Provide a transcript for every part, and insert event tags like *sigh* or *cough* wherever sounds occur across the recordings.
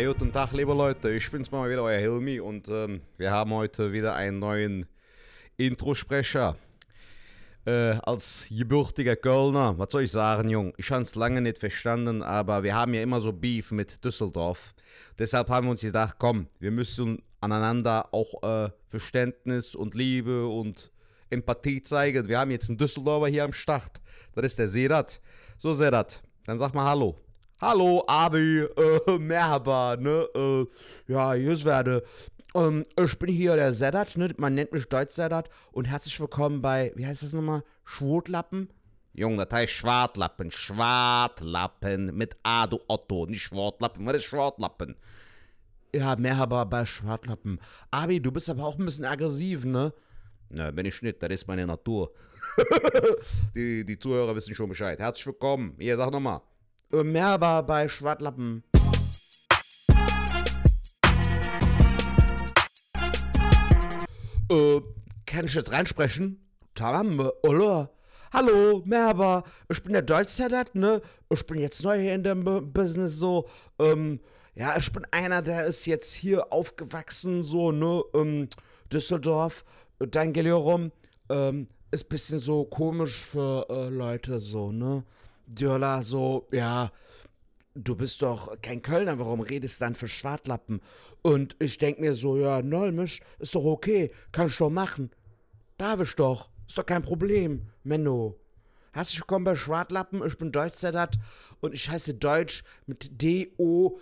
Ja, guten Tag, liebe Leute. Ich bin's mal wieder, euer Hilmi. Und ähm, wir haben heute wieder einen neuen Introsprecher. Äh, als gebürtiger Kölner, was soll ich sagen, Jung? Ich habe es lange nicht verstanden, aber wir haben ja immer so Beef mit Düsseldorf. Deshalb haben wir uns gedacht, komm, wir müssen aneinander auch äh, Verständnis und Liebe und Empathie zeigen. Wir haben jetzt einen Düsseldorfer hier am Start. Das ist der Sedat. So, Sedat, dann sag mal Hallo. Hallo, Abi, äh, Merhaba, ne, äh, ja, hier werde. Ähm, ich bin hier der Sedat, ne, man nennt mich Deutsch Sedat und herzlich willkommen bei, wie heißt das nochmal, Schwurtlappen? Junge, das heißt Schwartlappen, Schwartlappen, mit A, du Otto, nicht Schwartlappen, was ist Schwartlappen? Ja, Merhaba bei Schwartlappen. Abi, du bist aber auch ein bisschen aggressiv, ne? Na, bin ich nicht, das ist meine Natur. *laughs* die, die Zuhörer wissen schon Bescheid. Herzlich willkommen. Hier, sag nochmal. Äh, Merhaba bei Schwartlappen. Äh, kann ich jetzt reinsprechen? Tamam, oder? Hallo, Merhaba, ich bin der Deutsch-Sedat, ne? Ich bin jetzt neu hier in dem B Business so, ähm, ja, ich bin einer, der ist jetzt hier aufgewachsen, so, ne, ähm, Düsseldorf, dein Gelirum, ähm, ist bisschen so komisch für äh, Leute, so, ne? Dürla, so, ja, du bist doch kein Kölner, warum redest du dann für Schwartlappen? Und ich denk mir so, ja, Nolmisch, ist doch okay, kann ich doch machen. Darf ich doch, ist doch kein Problem, Menno. Herzlich willkommen bei Schwartlappen, ich bin Deutschsedat und ich heiße Deutsch mit D-O-Y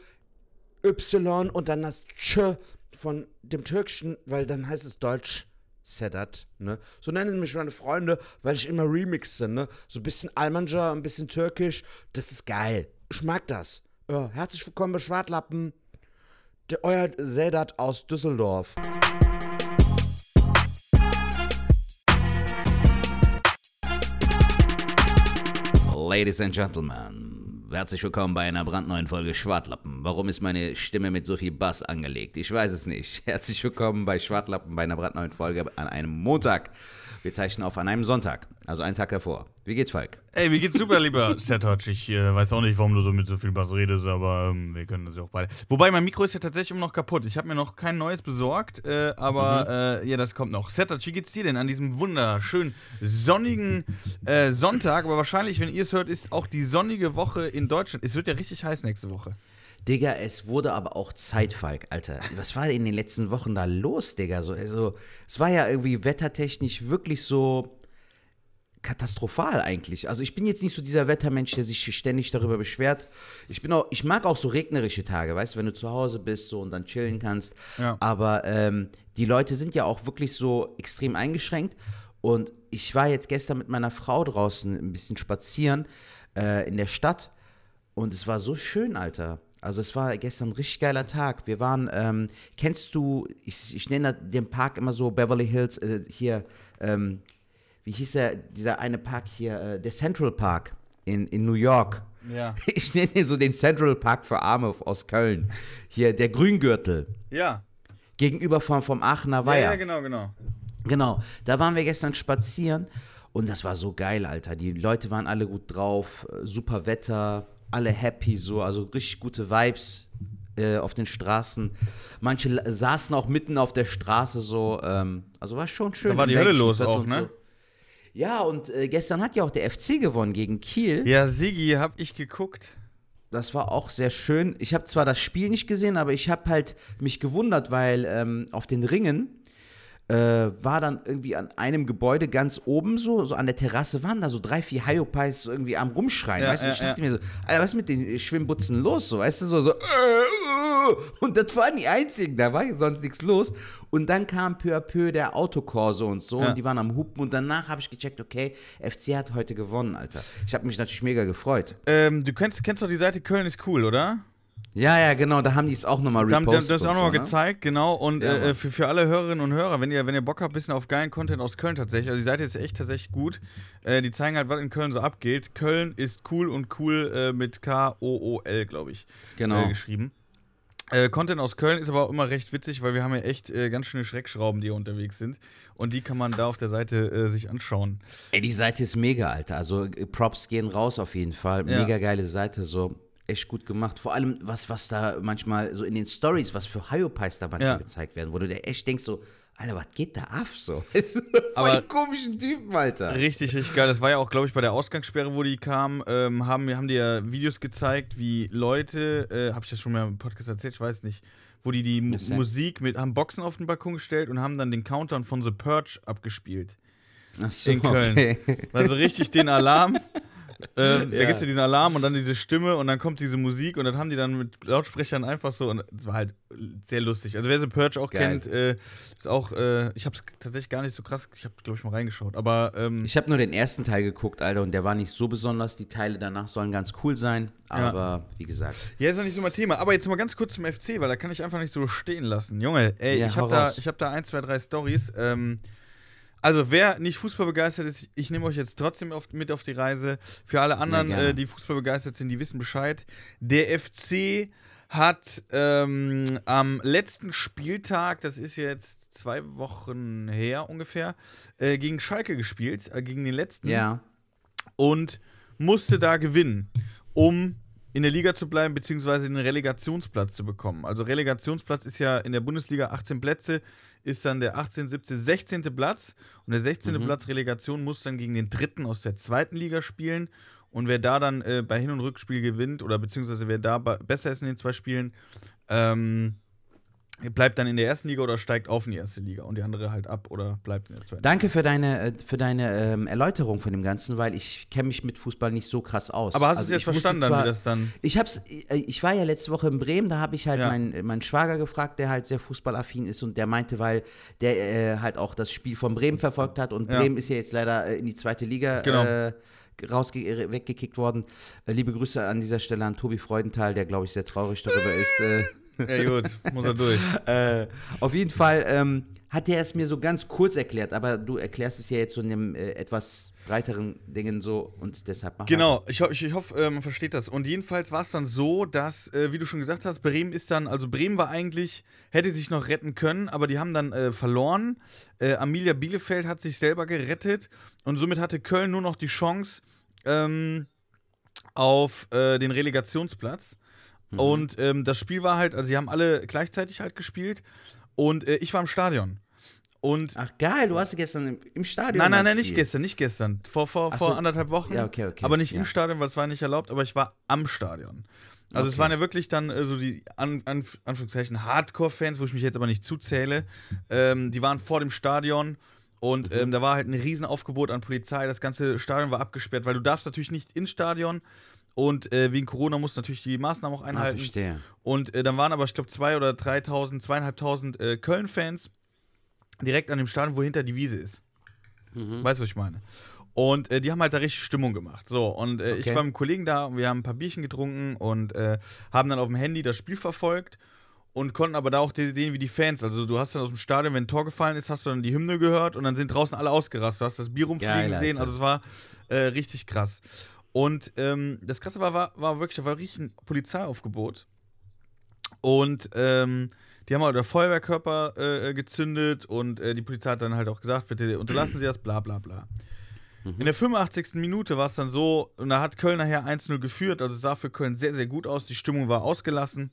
und dann das Tsch von dem Türkischen, weil dann heißt es Deutsch. Sedat, ne? So nennen mich meine Freunde, weil ich immer remixe, ne? So ein bisschen Almanja, ein bisschen Türkisch. Das ist geil. Ich mag das. Ja, herzlich willkommen bei Schwartlappen. Der, euer Sedat aus Düsseldorf. Ladies and Gentlemen, herzlich willkommen bei einer brandneuen Folge Schwartlappen. Warum ist meine Stimme mit so viel Bass angelegt? Ich weiß es nicht. *laughs* Herzlich willkommen bei Schwartlappen bei einer brandneuen Folge an einem Montag. Wir zeichnen auf an einem Sonntag, also einen Tag hervor. Wie geht's, Falk? Ey, mir geht's super, lieber *laughs* Sertac. Ich äh, weiß auch nicht, warum du so mit so viel Bass redest, aber ähm, wir können das ja auch beide. Wobei, mein Mikro ist ja tatsächlich immer noch kaputt. Ich habe mir noch kein neues besorgt, äh, aber mhm. äh, ja, das kommt noch. Sertac, wie geht's dir denn an diesem wunderschönen sonnigen äh, Sonntag? Aber wahrscheinlich, wenn ihr es hört, ist auch die sonnige Woche in Deutschland. Es wird ja richtig heiß nächste Woche. Digga, es wurde aber auch Zeit, Falk, Alter. Was war in den letzten Wochen da los, Digga? So, also, es war ja irgendwie wettertechnisch wirklich so katastrophal eigentlich. Also ich bin jetzt nicht so dieser Wettermensch, der sich ständig darüber beschwert. Ich bin auch, ich mag auch so regnerische Tage, weißt du, wenn du zu Hause bist so und dann chillen kannst. Ja. Aber ähm, die Leute sind ja auch wirklich so extrem eingeschränkt. Und ich war jetzt gestern mit meiner Frau draußen ein bisschen spazieren äh, in der Stadt und es war so schön, Alter. Also es war gestern ein richtig geiler Tag. Wir waren, ähm, kennst du, ich, ich nenne den Park immer so Beverly Hills, äh, hier, ähm, wie hieß der, dieser eine Park hier, äh, der Central Park in, in New York. Ja. *laughs* Ich nenne ihn so den Central Park für Arme aus Köln. Hier, der Grüngürtel. Ja. Gegenüber vom, vom Aachener Ja, Weiher. ja, genau, genau. Genau, da waren wir gestern spazieren und das war so geil, Alter. Die Leute waren alle gut drauf, äh, super Wetter, alle happy, so, also richtig gute Vibes äh, auf den Straßen. Manche saßen auch mitten auf der Straße, so, ähm, also war schon schön. Da war die Hölle los auch, ne? So. Ja, und äh, gestern hat ja auch der FC gewonnen gegen Kiel. Ja, Sigi, hab ich geguckt. Das war auch sehr schön. Ich habe zwar das Spiel nicht gesehen, aber ich habe halt mich gewundert, weil ähm, auf den Ringen äh, war dann irgendwie an einem Gebäude ganz oben so, so an der Terrasse waren da so drei, vier Hyopies so irgendwie am rumschreien. Ja, weißt du, ja, ich dachte ja. mir so, Alter, was ist mit den Schwimmbutzen los? So, weißt du, so, so, äh, äh, und das waren die einzigen, da war ja sonst nichts los. Und dann kam peu à peu der Autokorso und so, Ja. und die waren am Hupen und danach habe ich gecheckt, okay, FC hat heute gewonnen, Alter. Ich habe mich natürlich mega gefreut. Ähm, du kennst, kennst doch die Seite Köln ist cool, oder? Ja, ja, genau, da haben die es auch nochmal haben die haben repostet. das auch nochmal ne? gezeigt, genau. Und Ja, äh, für, für alle Hörerinnen und Hörer, wenn ihr, wenn ihr Bock habt, ein bisschen auf geilen Content aus Köln tatsächlich, also die Seite ist echt tatsächlich gut. Äh, die zeigen halt, was in Köln so abgeht. Köln ist cool und cool äh, mit K-O-O-L, glaube ich, Genau. äh, geschrieben. Äh, Content aus Köln ist aber auch immer recht witzig, weil wir haben ja echt äh, ganz schöne Schreckschrauben, die hier unterwegs sind. Und die kann man da auf der Seite äh, sich anschauen. Ey, die Seite ist mega, Alter. Also äh, Props gehen raus auf jeden Fall. Ja. Mega geile Seite. So. echt gut gemacht. Vor allem, was, was da manchmal so in den Stories, was für Hyopies da manchmal Ja. gezeigt werden, wo du dir echt denkst so, Alter, was geht da ab so? *laughs* Aber- komischen Typen, Alter. Richtig, richtig geil. Das war ja auch, glaube ich, bei der Ausgangssperre, wo die kamen, ähm, haben, haben die ja Videos gezeigt, wie Leute, äh, habe ich das schon mal im Podcast erzählt, ich weiß nicht, wo die die denn? Musik mit, haben Boxen auf den Balkon gestellt und haben dann den Countdown von The Purge abgespielt. Ach so, in Köln. okay. Also richtig den Alarm. *laughs* Ähm, Da Ja. gibt es ja diesen Alarm und dann diese Stimme und dann kommt diese Musik und das haben die dann mit Lautsprechern einfach so und es war halt sehr lustig. Also wer The Purge auch Geil. kennt, äh, ist auch, äh, ich habe es tatsächlich gar nicht so krass, ich habe glaube ich mal reingeschaut, aber ähm, Ich habe nur den ersten Teil geguckt, Alter, und der war nicht so besonders. Die Teile danach sollen ganz cool sein, Ja. aber wie gesagt. Ja, ist noch nicht so mein Thema. Aber jetzt mal ganz kurz zum FC, weil da kann ich einfach nicht so stehen lassen. Junge, ey, Ja, ich habe da, ich hab da ein, zwei, drei Stories. Ähm, also, wer nicht Fußball begeistert ist, ich nehme euch jetzt trotzdem auf, mit auf die Reise. Für alle anderen, gerne. äh, die Fußball begeistert sind, die wissen Bescheid. Der FC hat ähm, am letzten Spieltag, das ist jetzt zwei Wochen her ungefähr, äh, gegen Schalke gespielt, äh, gegen den letzten Ja. und musste da gewinnen, um in der Liga zu bleiben, beziehungsweise den Relegationsplatz zu bekommen. Also Relegationsplatz ist ja in der Bundesliga 18 Plätze, ist dann der 18., 17., 16. Platz. Und der 16. Platz Relegation muss dann gegen den dritten aus der zweiten Liga spielen. Und wer da dann äh, bei Hin- und Rückspiel gewinnt, oder beziehungsweise wer da besser ist in den zwei Spielen, ähm, bleibt dann in der ersten Liga oder steigt auf in die erste Liga und die andere halt ab oder bleibt in der zweiten. Danke für deine, äh, für deine ähm, Erläuterung von dem Ganzen, weil ich kenne mich mit Fußball nicht so krass aus. Aber hast du Also es jetzt ich wusste verstanden, zwar- wie das dann. Ich hab's, äh, ich war ja letzte Woche in Bremen, da habe ich halt Ja. meinen, meinen Schwager gefragt, der halt sehr fußballaffin ist und der meinte, weil der äh, halt auch das Spiel von Bremen verfolgt hat und Ja. Bremen ist ja jetzt leider äh, in die zweite Liga Genau. äh, rausge äh, weggekickt worden. Äh, liebe Grüße an dieser Stelle an Tobi Freudenthal, der glaube ich sehr traurig darüber ist. Äh, Ja, gut, muss er durch. *laughs* äh, auf jeden Fall ähm, hat er es mir so ganz kurz erklärt, aber du erklärst es ja jetzt so in einem äh, etwas breiteren Dingen so und deshalb mach Genau, ich, ho ich, ich hoffe, äh, man versteht das. Und jedenfalls war es dann so, dass, äh, wie du schon gesagt hast, Bremen ist dann, also Bremen war eigentlich, hätte sich noch retten können, aber die haben dann äh, verloren. Äh, Amelia Bielefeld hat sich selber gerettet und somit hatte Köln nur noch die Chance ähm, auf äh, den Relegationsplatz. Und ähm, das Spiel war halt, also sie haben alle gleichzeitig halt gespielt und äh, ich war im Stadion. Und Ach geil, du hast gestern im, im Stadion. Nein, nein, nein, nicht gestern, nicht gestern. Vor, vor, Ach vor so. anderthalb Wochen. Ja, okay, okay, Aber nicht ja. im Stadion, weil es war nicht erlaubt, aber ich war am Stadion. Also es Okay. waren ja wirklich dann äh, so die an, an, Anführungszeichen Hardcore-Fans, wo ich mich jetzt aber nicht zuzähle. Ähm, die waren vor dem Stadion und Mhm. ähm, da war halt ein Riesenaufgebot an Polizei. Das ganze Stadion war abgesperrt, weil du darfst natürlich nicht ins Stadion und äh, wegen Corona musst du natürlich die Maßnahmen auch Ah, einhalten. verstehe. Und äh, dann waren aber, ich glaube, zwei oder 3.000, zweieinhalbtausend äh, Köln-Fans direkt an dem Stadion, wo hinter die Wiese ist. Mhm. Weißt du, was ich meine? Und äh, die haben halt da richtig Stimmung gemacht. So, und äh, ich Okay. war mit einem Kollegen da und wir haben ein paar Bierchen getrunken und äh, haben dann auf dem Handy das Spiel verfolgt und konnten aber da auch die- sehen, wie die Fans. Also, du hast dann aus dem Stadion, wenn ein Tor gefallen ist, hast du dann die Hymne gehört und dann sind draußen alle ausgerastet. Du hast das Bier rumfliegen Geil, gesehen. Alter. Also, es war äh, richtig krass. Und ähm, das Krasse war, war, war wirklich, da war richtig ein Polizeiaufgebot. Und ähm, die haben halt der Feuerwehrkörper äh, gezündet und äh, die Polizei hat dann halt auch gesagt, bitte unterlassen Sie das, bla bla bla. In der 85. Minute war es dann so, und da hat Köln nachher 1-0 geführt, also es sah für Köln sehr, sehr gut aus, die Stimmung war ausgelassen.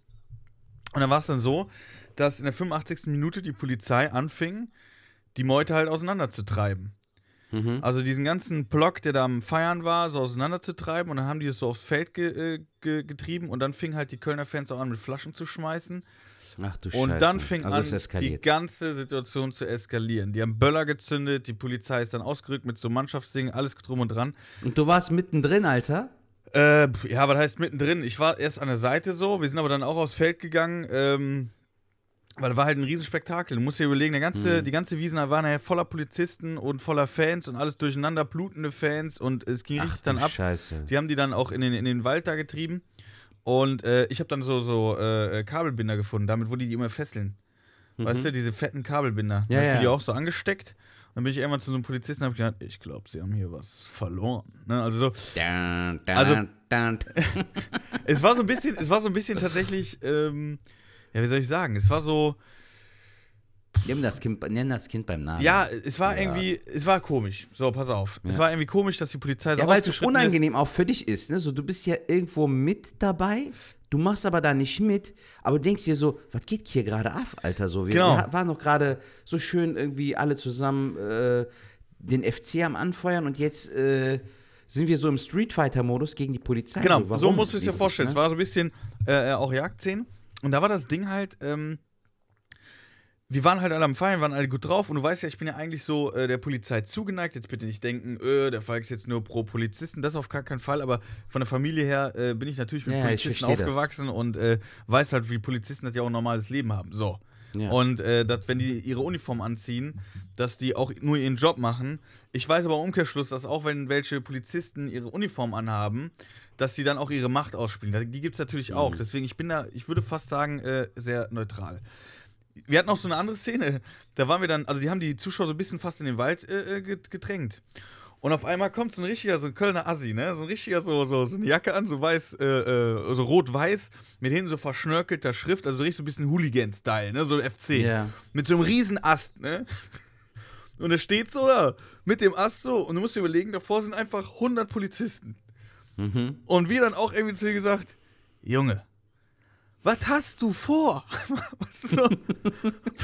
Und dann war es dann so, dass in der 85. Minute die Polizei anfing, die Meute halt auseinanderzutreiben. Mhm. Also diesen ganzen Block, der da am Feiern war, so auseinanderzutreiben und dann haben die es so aufs Feld ge äh, ge getrieben und dann fingen halt die Kölner Fans auch an mit Flaschen zu schmeißen Ach du und Scheiße. dann fing also an, die ganze Situation zu eskalieren. Die haben Böller gezündet, die Polizei ist dann ausgerückt mit so Mannschaftsdingen, alles drum und dran. Und du warst mittendrin, Alter? Äh, ja, was heißt mittendrin? Ich war erst an der Seite so, wir sind aber dann auch aufs Feld gegangen, ähm, weil war halt ein Riesenspektakel. Du musst dir überlegen, der ganze, die ganze Wiesen war nachher voller Polizisten und voller Fans und alles durcheinander, blutende Fans und es ging Ach richtig dann ab. Scheiße. Die haben die dann auch in den, in den Wald da getrieben. Und äh, ich habe dann so, so äh, Kabelbinder gefunden, damit wo die die immer fesseln. Weißt du, diese fetten Kabelbinder. Mhm. Ja, Dann ja. die auch so angesteckt. Dann bin ich irgendwann zu so einem Polizisten und habe gedacht, ich glaube, sie haben hier was verloren. Ne? Also so, Dun, dun, Also- dun. *laughs* es war so ein bisschen, es war so ein bisschen tatsächlich, ähm, ja, wie soll ich sagen, es war so, Nimm das kind, nenn das kind beim Namen. Ja, es war Ja. irgendwie, es war komisch. So, pass auf. Es Ja. war irgendwie komisch, dass die Polizei so Ja, weil es so ausgeschritten ist. unangenehm auch für dich ist, ne? So, du bist ja irgendwo mit dabei, du machst aber da nicht mit, aber du denkst dir so, was geht hier gerade ab, Alter? So, wir, Genau. wir waren doch gerade so schön irgendwie alle zusammen äh, den FC am Anfeuern und jetzt äh, sind wir so im Street Fighter-Modus gegen die Polizei. Genau, so, so, musst du es dir vorstellen. ne? Es war so ein bisschen äh, äh, auch Jagdszenen. Und da war das Ding halt, ähm, wir waren halt alle am Feiern, waren alle gut drauf. Und du weißt ja, ich bin ja eigentlich so äh, der Polizei zugeneigt. Jetzt bitte nicht denken, äh, der Falk ist jetzt nur pro Polizisten. Das auf gar keinen Fall. Aber von der Familie her äh, bin ich natürlich mit Ja, Polizisten versteh das. aufgewachsen und äh, weiß halt, wie Polizisten das ja auch ein normales Leben haben. So. Ja. Und äh, dass, wenn die ihre Uniform anziehen, dass die auch nur ihren Job machen. Ich weiß aber im Umkehrschluss, dass auch wenn welche Polizisten ihre Uniform anhaben, dass sie dann auch ihre Macht ausspielen. Die gibt es natürlich auch. Mhm. Deswegen, ich bin da, ich würde fast sagen, äh, sehr neutral. Wir hatten auch so eine andere Szene. Da waren wir dann, also die haben die Zuschauer so ein bisschen fast in den Wald äh, äh, gedrängt. Und auf einmal kommt so ein richtiger, so ein Kölner Assi, ne? So ein richtiger, so, so, so eine Jacke an, so weiß, äh, äh, so rot-weiß, mit hinten so verschnörkelter Schrift, also so richtig so ein bisschen Hooligan-Style, ne? So FC. Ja. Mit so einem riesen Ast, ne? Und er steht so da, mit dem Ast so. Und du musst dir überlegen, davor sind einfach 100 Polizisten. Mhm. Und wir dann auch irgendwie zu dir gesagt, Junge, was hast du vor? *laughs* Was, so,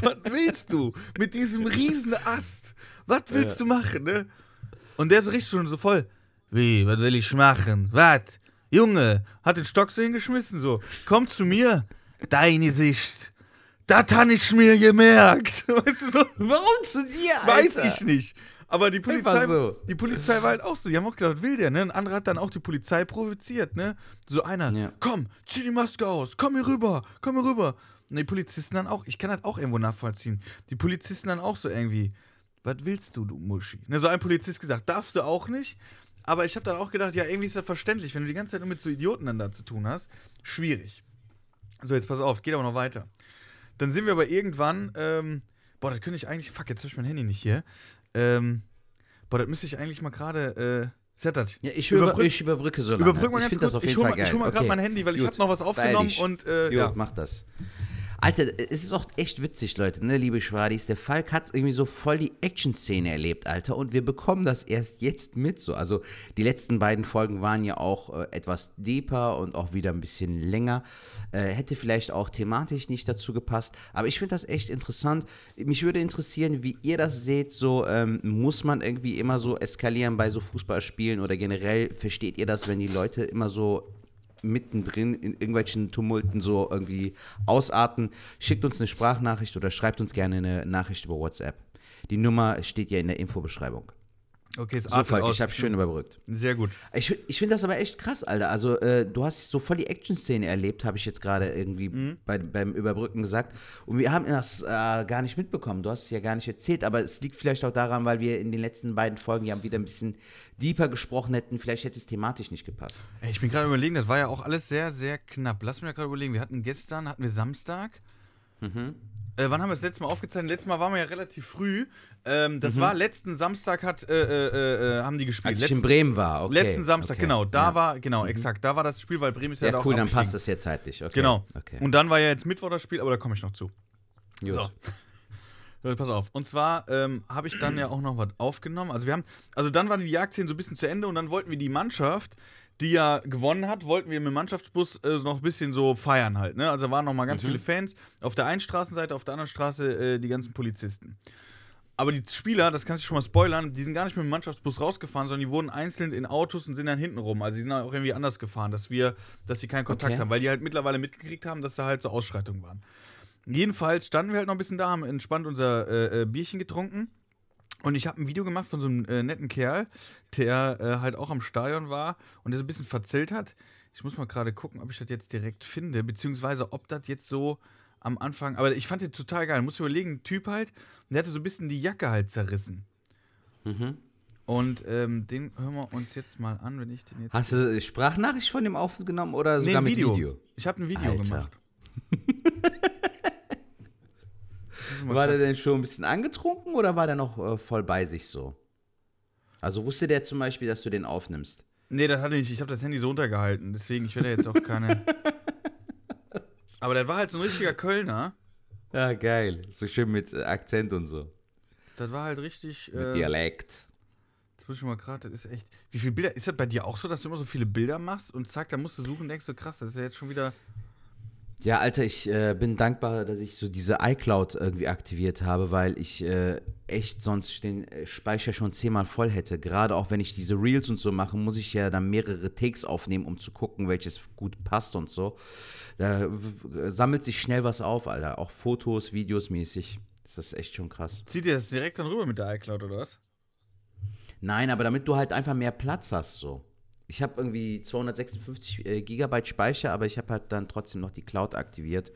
was willst du mit diesem riesen Ast? Was willst du machen, ne? Und der so richtig schon so voll, wie, was will ich machen? Was? Junge, hat den Stock so hingeschmissen, so, komm zu mir, deine Sicht. Das habe ich mir gemerkt. *laughs* Weißt du so? Warum zu dir, Weiß Alter? ich nicht. Aber die Polizei, so. die Polizei war halt auch so. Die haben auch gedacht, was will der, ne? Ein anderer hat dann auch die Polizei provoziert, ne? So einer, Ja. komm, zieh die Maske aus, komm hier rüber, komm hier rüber. Und die Polizisten dann auch, ich kann das auch irgendwo nachvollziehen. Die Polizisten dann auch so irgendwie, was willst du, du Muschi? Ne, so ein Polizist gesagt, darfst du auch nicht. Aber ich habe dann auch gedacht, ja, irgendwie ist das verständlich, wenn du die ganze Zeit nur mit so Idioten dann da zu tun hast. Schwierig. So, jetzt pass auf, geht aber noch weiter. Dann sind wir aber irgendwann, ähm, boah, das könnte ich eigentlich, fuck, jetzt habe ich mein Handy nicht hier. Ähm, boah, das müsste ich eigentlich mal gerade, äh, Setat. Ja, ich, über, Überbrück- ich überbrücke so lange. Überbrück mal ich finde das auf ich jeden Fall mal, geil. ich hol mal gerade Okay. mein Handy, weil ich Gut. habe noch was aufgenommen dich. und, äh, Gut, ja. mach das. Alter, es ist auch echt witzig, Leute, ne, liebe Schwadis. Der Falk hat irgendwie so voll die Action-Szene erlebt, Alter. Und wir bekommen das erst jetzt mit. So. Also, die letzten beiden Folgen waren ja auch äh, etwas deeper und auch wieder ein bisschen länger. Äh, hätte vielleicht auch thematisch nicht dazu gepasst. Aber ich finde das echt interessant. Mich würde interessieren, wie ihr das seht. So, ähm, muss man irgendwie immer so eskalieren bei so Fußballspielen oder generell versteht ihr das, wenn die Leute immer so mittendrin in irgendwelchen Tumulten so irgendwie ausarten, schickt uns eine Sprachnachricht oder schreibt uns gerne eine Nachricht über WhatsApp. Die Nummer steht ja in der Infobeschreibung. Okay, es So, Falk, ich habe schön überbrückt. Sehr gut. Ich, ich finde das aber echt krass, Alter. Also, äh, du hast so voll die Action-Szene erlebt, habe ich jetzt gerade irgendwie Mhm. bei, beim Überbrücken gesagt. Und wir haben das äh, gar nicht mitbekommen. Du hast es ja gar nicht erzählt, aber es liegt vielleicht auch daran, weil wir in den letzten beiden Folgen ja wieder ein bisschen deeper gesprochen hätten. Vielleicht hätte es thematisch nicht gepasst. Ich bin gerade überlegen, das war ja auch alles sehr, sehr knapp. Lass mich gerade überlegen. Wir hatten gestern, hatten wir Samstag. Mhm. Äh, wann haben wir das letzte Mal aufgezeichnet? Letztes Mal waren wir ja relativ früh. Ähm, das Mhm. war letzten Samstag hat, äh, äh, äh, haben die gespielt. Als ich letzten, in Bremen war, okay. letzten Samstag, okay. genau. Da ja. Mhm. war, genau, exakt. Da war das Spiel, weil Bremen ist ja, Ja, da auch cool, dann passt es ja zeitlich. Okay. Genau. Okay. Und dann war ja jetzt Mittwoch das Spiel, aber da komme ich noch zu. Gut. So. Pass auf. Und zwar ähm, habe ich dann ja auch noch was aufgenommen. Also wir haben, also dann war die Jagdszene so ein bisschen zu Ende und dann wollten wir die Mannschaft, die ja gewonnen hat, wollten wir mit dem Mannschaftsbus äh, noch ein bisschen so feiern halt. Ne? Also da waren noch mal ganz viele Fans. Auf der einen Straßenseite, auf der anderen Straße äh, die ganzen Polizisten. Aber die Spieler, das kannst du schon mal spoilern, die sind gar nicht mit dem Mannschaftsbus rausgefahren, sondern die wurden einzeln in Autos und sind dann hinten rum. Also die sind auch irgendwie anders gefahren, dass wir, dass sie keinen Kontakt Okay. haben, weil die halt mittlerweile mitgekriegt haben, dass da halt so Ausschreitungen waren. Jedenfalls standen wir halt noch ein bisschen da, haben entspannt unser äh, äh, Bierchen getrunken. Und ich habe ein Video gemacht von so einem äh, netten Kerl, der äh, halt auch am Stadion war und der so ein bisschen verzählt hat. Ich muss mal gerade gucken, ob ich das jetzt direkt finde, beziehungsweise ob das jetzt so am Anfang. Aber ich fand den total geil. Muss überlegen, ein Typ halt, und der hatte so ein bisschen die Jacke halt zerrissen. Mhm. Und ähm, den hören wir uns jetzt mal an, wenn ich den jetzt. Hast du Sprachnachricht von dem aufgenommen oder Nee, sogar ein mit Video. Video? Ich habe ein Video Alter. gemacht. *laughs* War der denn schon ein bisschen angetrunken oder war der noch äh, voll bei sich so? Also wusste der zum Beispiel, dass du den aufnimmst? Nee, das hatte ich. Ich habe das Handy so untergehalten. Deswegen, ich werde jetzt auch keine. *laughs* Aber der war halt so ein richtiger Kölner. Ja, geil. So schön mit äh, Akzent und so. Das war halt richtig. Mit Äh, Dialekt. Jetzt muss ich mal gerade, das ist echt. Wie viele Bilder? Ist das bei dir auch so, dass du immer so viele Bilder machst und zack, da musst du suchen und denkst so krass, das ist ja jetzt schon wieder. Ja, Alter, ich äh, bin dankbar, dass ich so diese iCloud irgendwie aktiviert habe, weil ich äh, echt sonst den äh, Speicher schon zehnmal voll hätte. Gerade auch wenn ich diese Reels und so mache, muss ich ja dann mehrere Takes aufnehmen, um zu gucken, welches gut passt und so. Da sammelt sich schnell was auf, Alter. Auch Fotos, Videos mäßig. Das ist echt schon krass. Zieht dir das direkt dann rüber mit der iCloud oder was? Nein, aber damit du halt einfach mehr Platz hast, so. Ich habe irgendwie 256 äh, Gigabyte Speicher, aber ich habe halt dann trotzdem noch die Cloud aktiviert,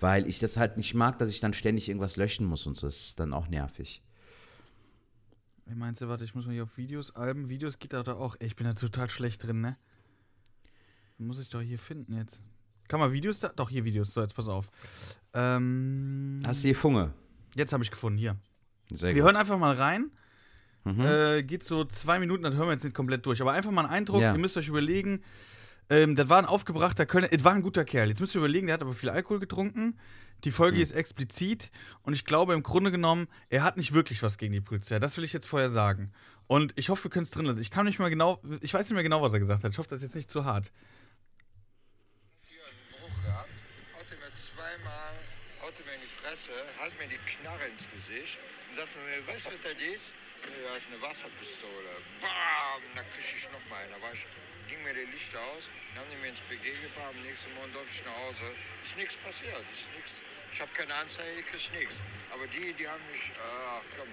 weil ich das halt nicht mag, dass ich dann ständig irgendwas löschen muss und so. Das ist dann auch nervig. Wie meinst du, warte, ich muss mal hier auf Videos, Alben, Videos geht da doch auch. Ey, ich bin da total schlecht drin, ne? Muss ich doch hier finden jetzt. Kann man Videos da? Doch, hier Videos. So, jetzt pass auf. Ähm, Hast du die Funge? jetzt habe ich gefunden, hier. Sehr Wir hören einfach mal rein. Mhm. Äh, geht so zwei Minuten, das hören wir jetzt nicht komplett durch. Aber einfach mal einen Eindruck, Ja. ihr müsst euch überlegen, ähm, das war ein aufgebrachter Kölner, es war ein guter Kerl. Jetzt müsst ihr überlegen, der hat aber viel Alkohol getrunken. Die Folge Mhm. ist explizit und ich glaube im Grunde genommen, er hat nicht wirklich was gegen die Polizei. Das will ich jetzt vorher sagen. Und ich hoffe, wir können es drin lassen. Ich kann nicht mal genau, ich weiß nicht mehr genau, was er gesagt hat. Ich hoffe, das ist jetzt nicht zu hart. Bruch gehabt, haute mir zweimal, in die Fresse, halt mir die Knarre ins Gesicht und sagte mir, weißt du, was das ist? Das ist eine Wasserpistole. Bam! Da krieg ich noch mal einen. Da ich, ging mir die Lichter aus, dann haben die mir ins BG gebracht, am nächsten Morgen durfte ich nach Hause. Ist nichts passiert, ist nichts. Ich habe keine Anzeige, krieg nichts. Aber die, die haben mich, ach komm,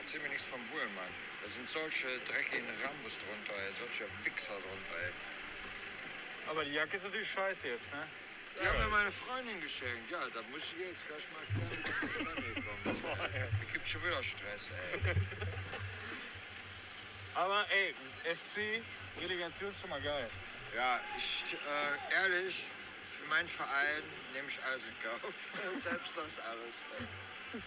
erzähl mir nichts vom Bullen, Mann. Da sind solche dreckigen Rambus drunter, ey, solche Wichser drunter, ey. Aber die Jacke ist natürlich scheiße jetzt, ne? Die haben mir meine Freundin geschenkt. Ja, da muss ich jetzt gleich mal was da gibt schon wieder Stress, ey. *laughs* Aber ey, FC, Relegation ist schon mal geil. Ja, ich, äh, ehrlich, für meinen Verein nehme ich alles in Kauf. *laughs* Selbst das alles, ey.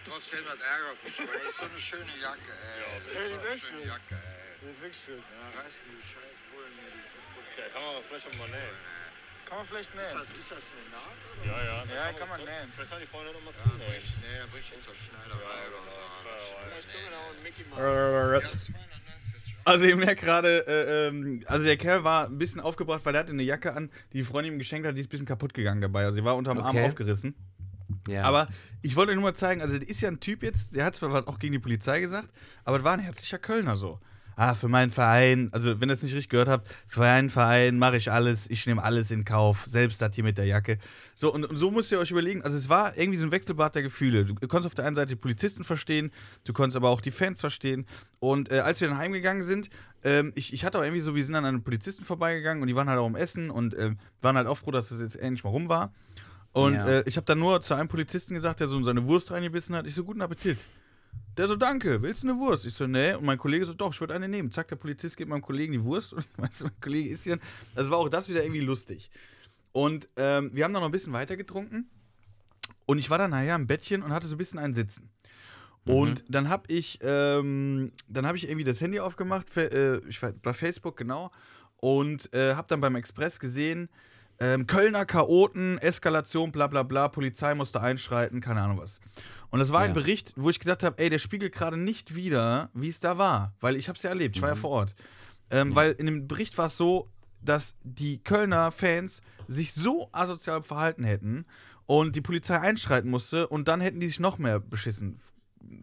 Trotzdem, das ärgert mich, weil das ist so eine schöne Jacke, ey. Das ist so eine schöne schön. Jacke, ey. Das ist wirklich schön. Ja, reißen die scheiß Bullen kaputt. Ja, kann man vielleicht mal nähen. Kann man vielleicht Ist nähen. das, ist das eine Naht, oder? Ja, ja. Ja, kann man nähen. Vielleicht kann die Freunde noch mal Ja, zunähen. bricht, nee, da bricht jetzt der Schneider Ja, bei. oder so. Vielleicht können wir noch einen Mickey machen. Ja, 249 Euro. Also ihr merkt gerade, äh, ähm, also der Kerl war ein bisschen aufgebracht, weil er hatte eine Jacke an, die die Freundin ihm geschenkt hat, die ist ein bisschen kaputt gegangen dabei. Also sie war unterm Arm Okay. aufgerissen. Ja. Aber ich wollte euch nur mal zeigen, also das ist ja ein Typ jetzt, der hat zwar auch gegen die Polizei gesagt, aber das war ein herzlicher Kölner so. Ah, für meinen Verein, also wenn ihr es nicht richtig gehört habt, für meinen Verein mache ich alles, ich nehme alles in Kauf, selbst das hier mit der Jacke. So, und, und so müsst ihr euch überlegen, also es war irgendwie so ein Wechselbad der Gefühle. Du konntest auf der einen Seite die Polizisten verstehen, du konntest aber auch die Fans verstehen. Und äh, als wir dann heimgegangen sind, ähm, ich, ich hatte auch irgendwie so, wir sind dann an den Polizisten vorbeigegangen und die waren halt auch am Essen und äh, waren halt auch froh, dass das jetzt endlich mal rum war. Und Ja. äh, ich habe dann nur zu einem Polizisten gesagt, der so in seine Wurst reingebissen hat, ich so, guten Appetit. Der so, danke, willst du eine Wurst? Ich so, nee. Und mein Kollege so, doch, ich würde eine nehmen. Zack, der Polizist gibt meinem Kollegen die Wurst. *laughs* Und weißt du, mein Kollege ist hier. Also war auch das wieder irgendwie lustig. Und ähm, wir haben dann noch ein bisschen weiter getrunken. Und ich war dann nachher im Bettchen und hatte so ein bisschen einen Sitzen. Und dann habe ich, ähm, dann habe ich irgendwie das Handy aufgemacht, fe- äh, ich war bei Facebook genau, und äh, habe dann beim Express gesehen, ähm, Kölner Chaoten, Eskalation, bla bla bla, Polizei musste einschreiten, keine Ahnung was. Und das war ein Ja. Bericht, wo ich gesagt habe, ey, der spiegelt gerade nicht wieder, wie es da war, weil ich habe es ja erlebt, ich war ja vor Ort. Ähm, Weil in dem Bericht war es so, dass die Kölner Fans sich so asozial verhalten hätten und die Polizei einschreiten musste und dann hätten die sich noch mehr beschissen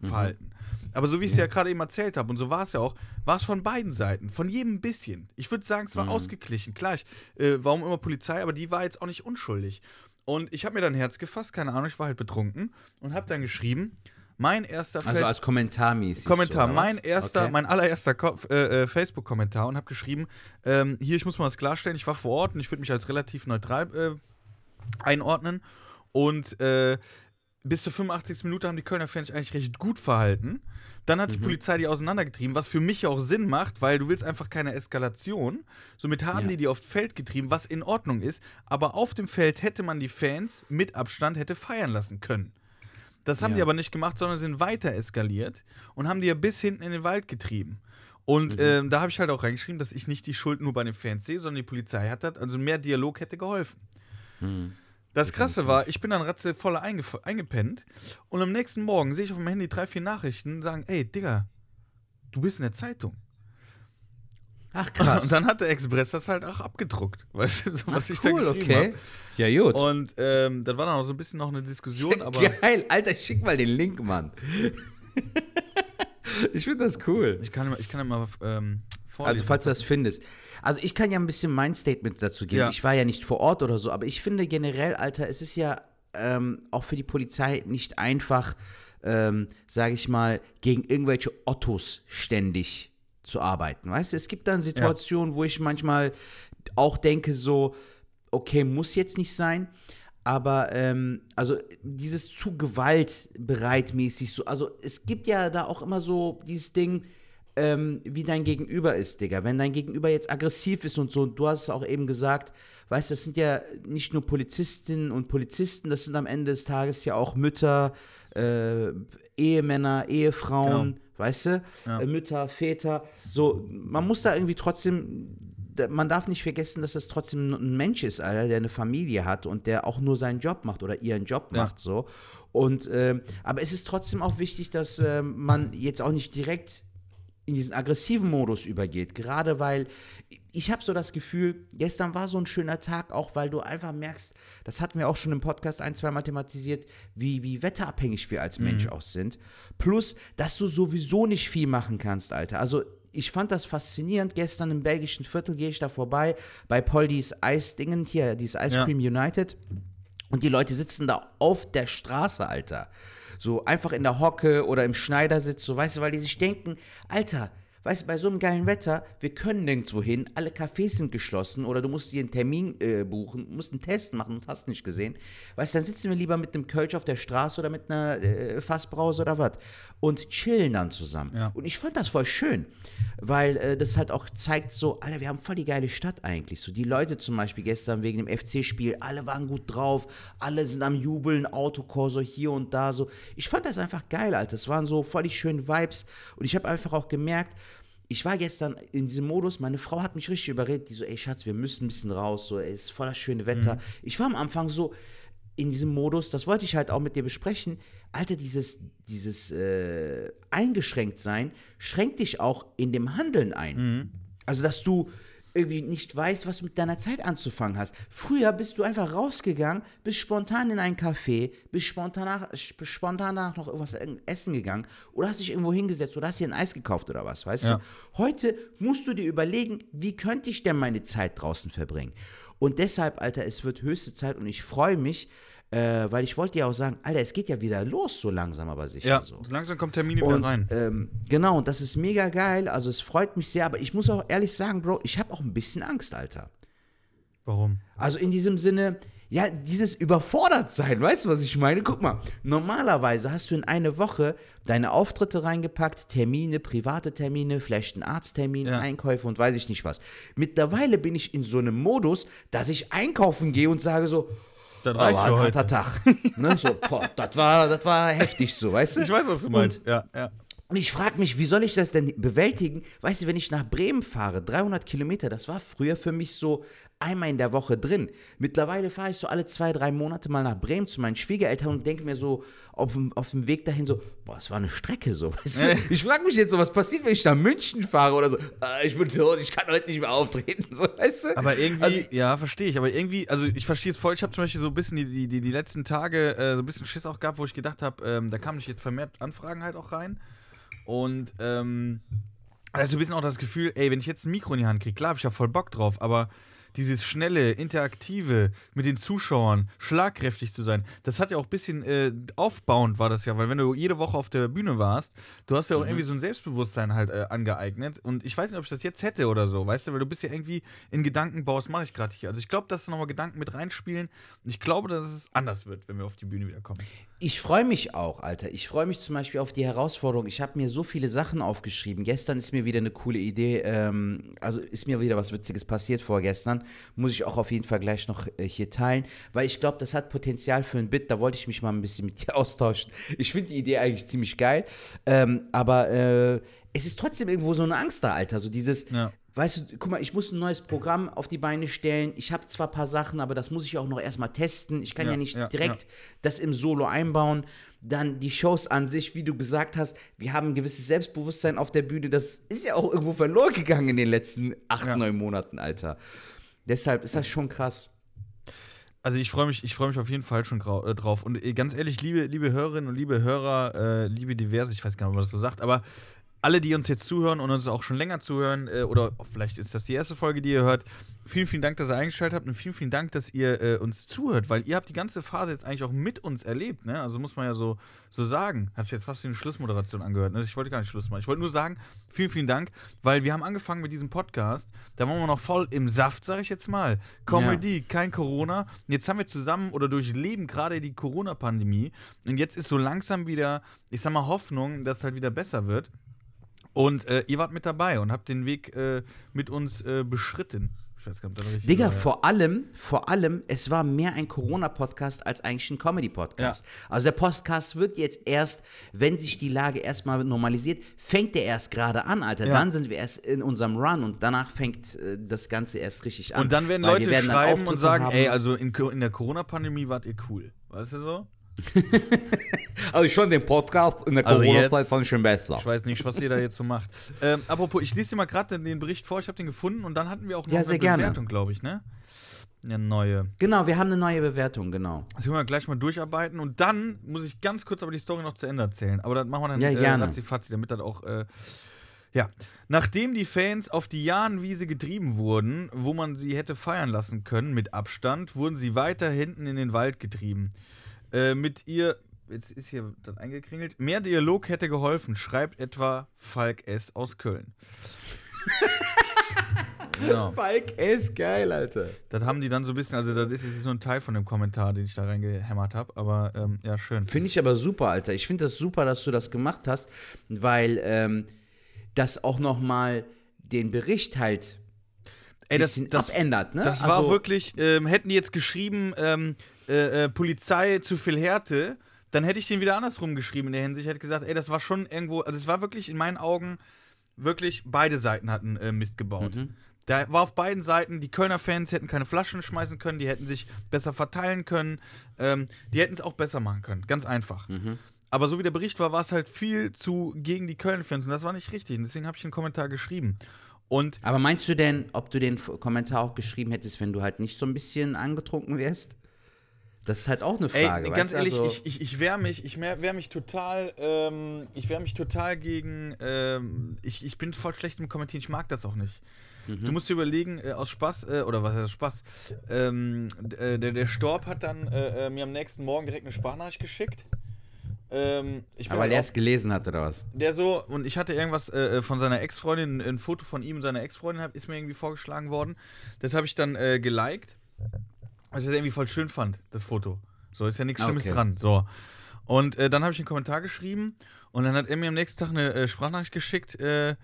verhalten. Aber so wie ich es ja, gerade eben erzählt habe, und so war es ja auch, war es von beiden Seiten, von jedem ein bisschen. Ich würde sagen, es war ausgeglichen. Klar, ich, äh, warum immer Polizei, aber die war jetzt auch nicht unschuldig. Und ich habe mir dann Herz gefasst, keine Ahnung, ich war halt betrunken und habe dann geschrieben, mein erster also Feld- als Kommentarmäßig. Kommentar, so, mein erster, Okay. mein allererster äh, äh, Facebook-Kommentar und habe geschrieben, ähm, hier, ich muss mal was klarstellen, ich war vor Ort und ich würde mich als relativ neutral äh, einordnen und äh, bis zur 85. Minute haben die Kölner Fans eigentlich recht gut verhalten. Dann Mhm. hat die Polizei die auseinandergetrieben, was für mich auch Sinn macht, weil du willst einfach keine Eskalation. Somit haben Ja. die die aufs Feld getrieben, was in Ordnung ist. Aber auf dem Feld hätte man die Fans mit Abstand hätte feiern lassen können. Das haben Ja. die aber nicht gemacht, sondern sind weiter eskaliert und haben die ja bis hinten in den Wald getrieben. Und ähm, da habe ich halt auch reingeschrieben, dass ich nicht die Schuld nur bei den Fans sehe, sondern die Polizei hat das. Also mehr Dialog hätte geholfen. Das Krasse war, ich bin dann ratzevoll eingef- eingepennt und am nächsten Morgen sehe ich auf meinem Handy drei, vier Nachrichten und sagen, ey, Digga, du bist in der Zeitung. Ach krass. Und dann hat der Express das halt auch abgedruckt, *laughs* weißt du, so, was ich da cool, geschrieben okay. hab. Ja, gut. Und ähm, dann war dann auch so ein bisschen noch eine Diskussion, *laughs* aber Geil, Alter, schick mal den Link, Mann. *laughs* ich finde das cool. ich kann, ich kann ja mal ähm, vorlesen. Also, falls du das findest. Also, ich kann ja ein bisschen mein Statement dazu geben. Ja. Ich war ja nicht vor Ort oder so, aber ich finde generell, Alter, es ist ja ähm, auch für die Polizei nicht einfach, ähm, sage ich mal, gegen irgendwelche Ottos ständig zu arbeiten. Weißt du, es gibt dann Situationen, wo ich manchmal auch denke, so, okay, muss jetzt nicht sein. Aber ähm, also dieses zu gewaltbereitmäßig so, also es gibt ja da auch immer so dieses Ding, ähm, wie dein Gegenüber ist, Digga. Wenn dein Gegenüber jetzt aggressiv ist und so, und du hast es auch eben gesagt, weißt du, das sind ja nicht nur Polizistinnen und Polizisten, das sind am Ende des Tages ja auch Mütter, äh, Ehemänner, Ehefrauen, weißt du, Ja. äh, Mütter, Väter. So, man muss da irgendwie trotzdem, man darf nicht vergessen, dass das trotzdem ein Mensch ist, Alter, der eine Familie hat und der auch nur seinen Job macht oder ihren Job Ja. macht, so. Und, ähm, aber es ist trotzdem auch wichtig, dass ähm, man jetzt auch nicht direkt in diesen aggressiven Modus übergeht. Gerade weil ich habe so das Gefühl, gestern war so ein schöner Tag, auch weil du einfach merkst, das hatten wir auch schon im Podcast ein, zweimal thematisiert, wie, wie wetterabhängig wir als Mensch auch sind. Plus, dass du sowieso nicht viel machen kannst, Alter. Also ich fand das faszinierend. Gestern im belgischen Viertel gehe ich da vorbei, bei Poldis Eisdingen, hier, dieses Ice Ja. Cream United. Und die Leute sitzen da auf der Straße, Alter. So einfach in der Hocke oder im Schneidersitz, so weißt du, weil die sich denken, Alter, weißt du, bei so einem geilen Wetter, wir können nirgendwo hin, alle Cafés sind geschlossen oder du musst dir einen Termin äh, buchen, musst einen Test machen und hast nicht gesehen. Weißt du, dann sitzen wir lieber mit einem Kölsch auf der Straße oder mit einer äh, Fassbrause oder was und chillen dann zusammen. Ja. Und ich fand das voll schön, weil äh, das halt auch zeigt so, Alter, wir haben voll die geile Stadt eigentlich. So die Leute zum Beispiel gestern wegen dem FC-Spiel, alle waren gut drauf, alle sind am Jubeln, Autokorso hier und da so. Ich fand das einfach geil, Alter. Es waren so voll die schönen Vibes und ich habe einfach auch gemerkt, ich war gestern in diesem Modus, meine Frau hat mich richtig überredet, die so, ey Schatz, wir müssen ein bisschen raus, so, ey, es ist voll das schöne Wetter. Ich war am Anfang so in diesem Modus, das wollte ich halt auch mit dir besprechen. Alter, dieses, dieses äh, eingeschränkt sein schränkt dich auch in dem Handeln ein. Also, dass du irgendwie nicht weißt, was du mit deiner Zeit anzufangen hast. Früher bist du einfach rausgegangen, bist spontan in ein Café, bist spontan, nach, sp- spontan danach noch irgendwas essen gegangen oder hast dich irgendwo hingesetzt oder hast dir ein Eis gekauft oder was, weißt Ja. du? Heute musst du dir überlegen, wie könnte ich denn meine Zeit draußen verbringen? Und deshalb, Alter, es wird höchste Zeit und ich freue mich, äh, weil ich wollte ja auch sagen, Alter, es geht ja wieder los, so langsam aber sicher. ja, so. langsam kommen Termine wieder Und rein. ähm, genau, und das ist mega geil. Also es freut mich sehr, aber ich muss auch ehrlich sagen, Bro, ich habe auch ein bisschen Angst, Alter. Warum? Also in diesem Sinne, ja, dieses überfordert sein, weißt du, was ich meine? Guck mal, normalerweise hast du in eine Woche deine Auftritte reingepackt, Termine, private Termine, vielleicht einen Arzttermin, Ja. Einkäufe und weiß ich nicht was. Mittlerweile bin ich in so einem Modus, dass ich einkaufen gehe und sage so, Das reicht für ein heute. Tag. *laughs* ne? So, boah, das war, das war heftig so, weißt du? Ich weiß, was du Und- meinst. ja, ja. Und ich frage mich, wie soll ich das denn bewältigen? Weißt du, wenn ich nach Bremen fahre, 300 Kilometer, das war früher für mich so einmal in der Woche drin. Mittlerweile fahre ich so alle zwei, drei Monate mal nach Bremen zu meinen Schwiegereltern und denke mir so auf dem, auf dem Weg dahin so, boah, es war eine Strecke so. *laughs* Weißt du? *laughs* Ich frage mich jetzt so, was passiert, wenn ich nach München fahre oder so? Ah, ich bin tot, ich kann heute nicht mehr auftreten, *laughs* so, weißt du? Aber irgendwie, Also, ja, verstehe ich. Aber irgendwie, also ich verstehe es voll. Ich habe zum Beispiel so ein bisschen die, die, die, letzten Tage äh, so ein bisschen Schiss auch gehabt, wo ich gedacht habe, ähm, da kamen nicht jetzt vermehrt Anfragen halt auch rein. Und ähm, also ein bisschen auch das Gefühl, ey, wenn ich jetzt ein Mikro in die Hand kriege, klar habe ich ja voll Bock drauf, aber dieses schnelle, interaktive mit den Zuschauern, schlagkräftig zu sein, das hat ja auch ein bisschen äh, aufbauend war das ja, weil wenn du jede Woche auf der Bühne warst, du hast ja auch irgendwie so ein Selbstbewusstsein halt äh, angeeignet und ich weiß nicht, ob ich das jetzt hätte oder so, weißt du, weil du bist ja irgendwie in Gedanken, was mache ich gerade hier? Also ich glaube, dass da nochmal Gedanken mit reinspielen und ich glaube, dass es anders wird, wenn wir auf die Bühne wieder kommen. Ich freue mich auch, Alter. Ich freue mich zum Beispiel auf die Herausforderung. Ich habe mir so viele Sachen aufgeschrieben. Gestern ist mir wieder eine coole Idee, ähm, also ist mir wieder was Witziges passiert vorgestern. Muss ich auch auf jeden Fall gleich noch äh, hier teilen, weil ich glaube, das hat Potenzial für ein Bit. Da wollte ich mich mal ein bisschen mit *laughs* dir austauschen. Ich finde die Idee eigentlich ziemlich geil, ähm, aber äh, es ist trotzdem irgendwo so eine Angst da, Alter. So dieses, Ja. weißt du, guck mal, ich muss ein neues Programm auf die Beine stellen. Ich habe zwar ein paar Sachen, aber das muss ich auch noch erstmal testen. Ich kann ja, Ja, nicht ja, direkt das im Solo einbauen. Dann die Shows an sich, wie du gesagt hast, wir haben ein gewisses Selbstbewusstsein auf der Bühne. Das ist ja auch irgendwo verloren gegangen in den letzten acht, Ja. neun Monaten, Alter. Deshalb ist das schon krass. Also ich freue mich, ich freue mich auf jeden Fall schon äh, drauf. Und äh, ganz ehrlich, liebe, liebe Hörerinnen und liebe Hörer, äh, liebe Diverse, ich weiß gar nicht, ob man das so sagt, aber alle, die uns jetzt zuhören und uns auch schon länger zuhören, äh, oder vielleicht ist das die erste Folge, die ihr hört, vielen, vielen Dank, dass ihr eingeschaltet habt und vielen, vielen Dank, dass ihr äh, uns zuhört, weil ihr habt die ganze Phase jetzt eigentlich auch mit uns erlebt, ne? Also muss man ja so, so sagen. Sich jetzt fast wie eine Schlussmoderation angehört, ne? Ich wollte gar nicht Schluss machen. Ich wollte nur sagen, vielen, vielen Dank, weil wir haben angefangen mit diesem Podcast, da waren wir noch voll im Saft, sag ich jetzt mal. Comedy, kein Corona. Und jetzt haben wir zusammen oder durchleben gerade die Corona-Pandemie. Und jetzt ist so langsam wieder, ich sag mal, Hoffnung, dass es halt wieder besser wird. Und äh, ihr wart mit dabei und habt den Weg äh, mit uns äh, beschritten. Nicht, ob das richtig Digga, ja. vor allem, vor allem, es war mehr ein Corona-Podcast als eigentlich ein Comedy-Podcast. Also der Podcast wird jetzt erst, wenn sich die Lage erstmal normalisiert, fängt der erst gerade an, Alter. Ja. Dann sind wir erst in unserem Run und danach fängt äh, das Ganze erst richtig an. Und dann werden Leute wir werden dann schreiben und sagen, haben. ey, also in, in der Corona-Pandemie wart ihr cool. Weißt du so? *laughs* Also ich fand den Podcast in der Also Corona-Zeit fand ich schon besser. Ich weiß nicht, was ihr da jetzt so macht. *laughs* Ähm, apropos, ich lese dir mal gerade den Bericht vor, ich habe den gefunden und dann hatten wir auch noch Ja, eine. Bewertung, glaube ich, ne? Eine neue. Genau, wir haben eine neue Bewertung, genau. Das können wir gleich mal durcharbeiten und dann muss ich ganz kurz aber die Story noch zu Ende erzählen. Aber das machen wir dann Ja, gerne. Äh, ratzi-fatzi, damit das auch. Äh, ja. Nachdem die Fans auf die Jahnwiese getrieben wurden, wo man sie hätte feiern lassen können, mit Abstand, wurden sie weiter hinten in den Wald getrieben. Äh, mit ihr. Jetzt ist hier das eingekringelt. Mehr Dialog hätte geholfen, schreibt etwa Falk S. aus Köln. *laughs* genau. Falk ist geil, Alter. Das haben die dann so ein bisschen, also das ist jetzt so ein Teil von dem Kommentar, den ich da reingehämmert habe, aber ähm, ja, schön. Finde ich aber super, Alter. Ich finde das super, dass du das gemacht hast, weil ähm, das auch nochmal den Bericht halt Ey, das, das, abändert, ne? das war Also- wirklich, ähm, hätten die jetzt geschrieben, ähm, äh, äh, Polizei zu viel Härte, dann hätte ich den wieder andersrum geschrieben in der Hinsicht. Ich hätte gesagt, ey, das war schon irgendwo, also es war wirklich in meinen Augen, wirklich, beide Seiten hatten äh, Mist gebaut. Mhm. Da war auf beiden Seiten, die Kölner Fans hätten keine Flaschen schmeißen können, die hätten sich besser verteilen können, ähm, die hätten es auch besser machen können, ganz einfach. Mhm. Aber so wie der Bericht war, war es halt viel zu gegen die Köln-Fans und das war nicht richtig. Und deswegen habe ich einen Kommentar geschrieben. Und Aber meinst du denn, ob du den Kommentar auch geschrieben hättest, wenn du halt nicht so ein bisschen angetrunken wärst? Das ist halt auch eine Ey, Frage. ganz weißt du? ehrlich, also, ich, ich, ich wehr mich, ich mehr- wehr mich total, ähm, ich wehr mich total gegen, ähm, ich, ich bin voll schlecht im Kommentieren, ich mag das auch nicht. Mhm. Du musst dir überlegen, äh, aus Spaß, äh, oder was heißt Spaß, ähm, äh, der, der Storb hat dann äh, äh, mir am nächsten Morgen direkt eine Sprachnachricht geschickt. Ähm, aber weil halt er auch- es gelesen hat, oder was? der so, und ich hatte irgendwas äh, von seiner Ex-Freundin, ein Foto von ihm und seiner Ex-Freundin ist mir irgendwie vorgeschlagen worden. Das habe ich dann äh, geliked, weil ich das irgendwie voll schön fand, das Foto. So, ist ja nichts Schlimmes Okay. dran. So. Und äh, dann habe ich einen Kommentar geschrieben und dann hat er mir am nächsten Tag eine äh, Sprachnachricht geschickt. Äh,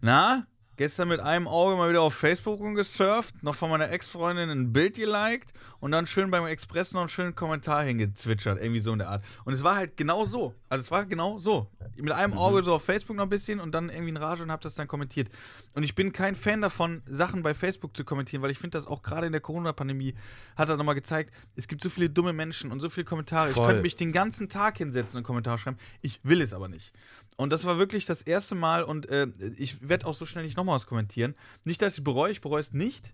na, gestern mit einem Auge mal wieder auf Facebook rumgesurft, noch von meiner Ex-Freundin ein Bild geliked und dann schön beim Express noch einen schönen Kommentar hingezwitschert, irgendwie so in der Art. Und es war halt genau so. Also es war genau so. Mit einem Auge so auf Facebook noch ein bisschen und dann irgendwie in Rage und hab das dann kommentiert. Und ich bin kein Fan davon, Sachen bei Facebook zu kommentieren, weil ich finde das auch gerade in der Corona-Pandemie hat er nochmal gezeigt, es gibt so viele dumme Menschen und so viele Kommentare. Ich Voll. könnte mich den ganzen Tag hinsetzen und Kommentare schreiben. Ich will es aber nicht. Und das war wirklich das erste Mal und äh, ich werde auch so schnell nicht nochmal was kommentieren. Nicht, dass ich bereue, ich bereue es nicht.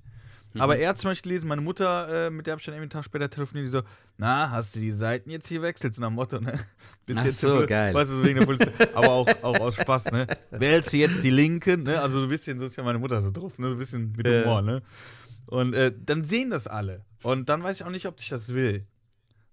Mhm. Aber er hat zum Beispiel gelesen, meine Mutter, äh, mit der habe ich dann einen Tag später telefoniert, die so, na, hast du die Seiten jetzt hier wechselt? So nach dem Motto, ne? Bist *laughs* Ach jetzt so, geil. Weißt du, wegen der Polizei. Aber auch, auch aus Spaß, ne? Wählst du jetzt die Linken, ne? Also so ein bisschen, so ist ja meine Mutter so drauf, ne? So ein bisschen mit. Humor, ne? Und äh, dann sehen das alle. Und dann weiß ich auch nicht, ob ich das will.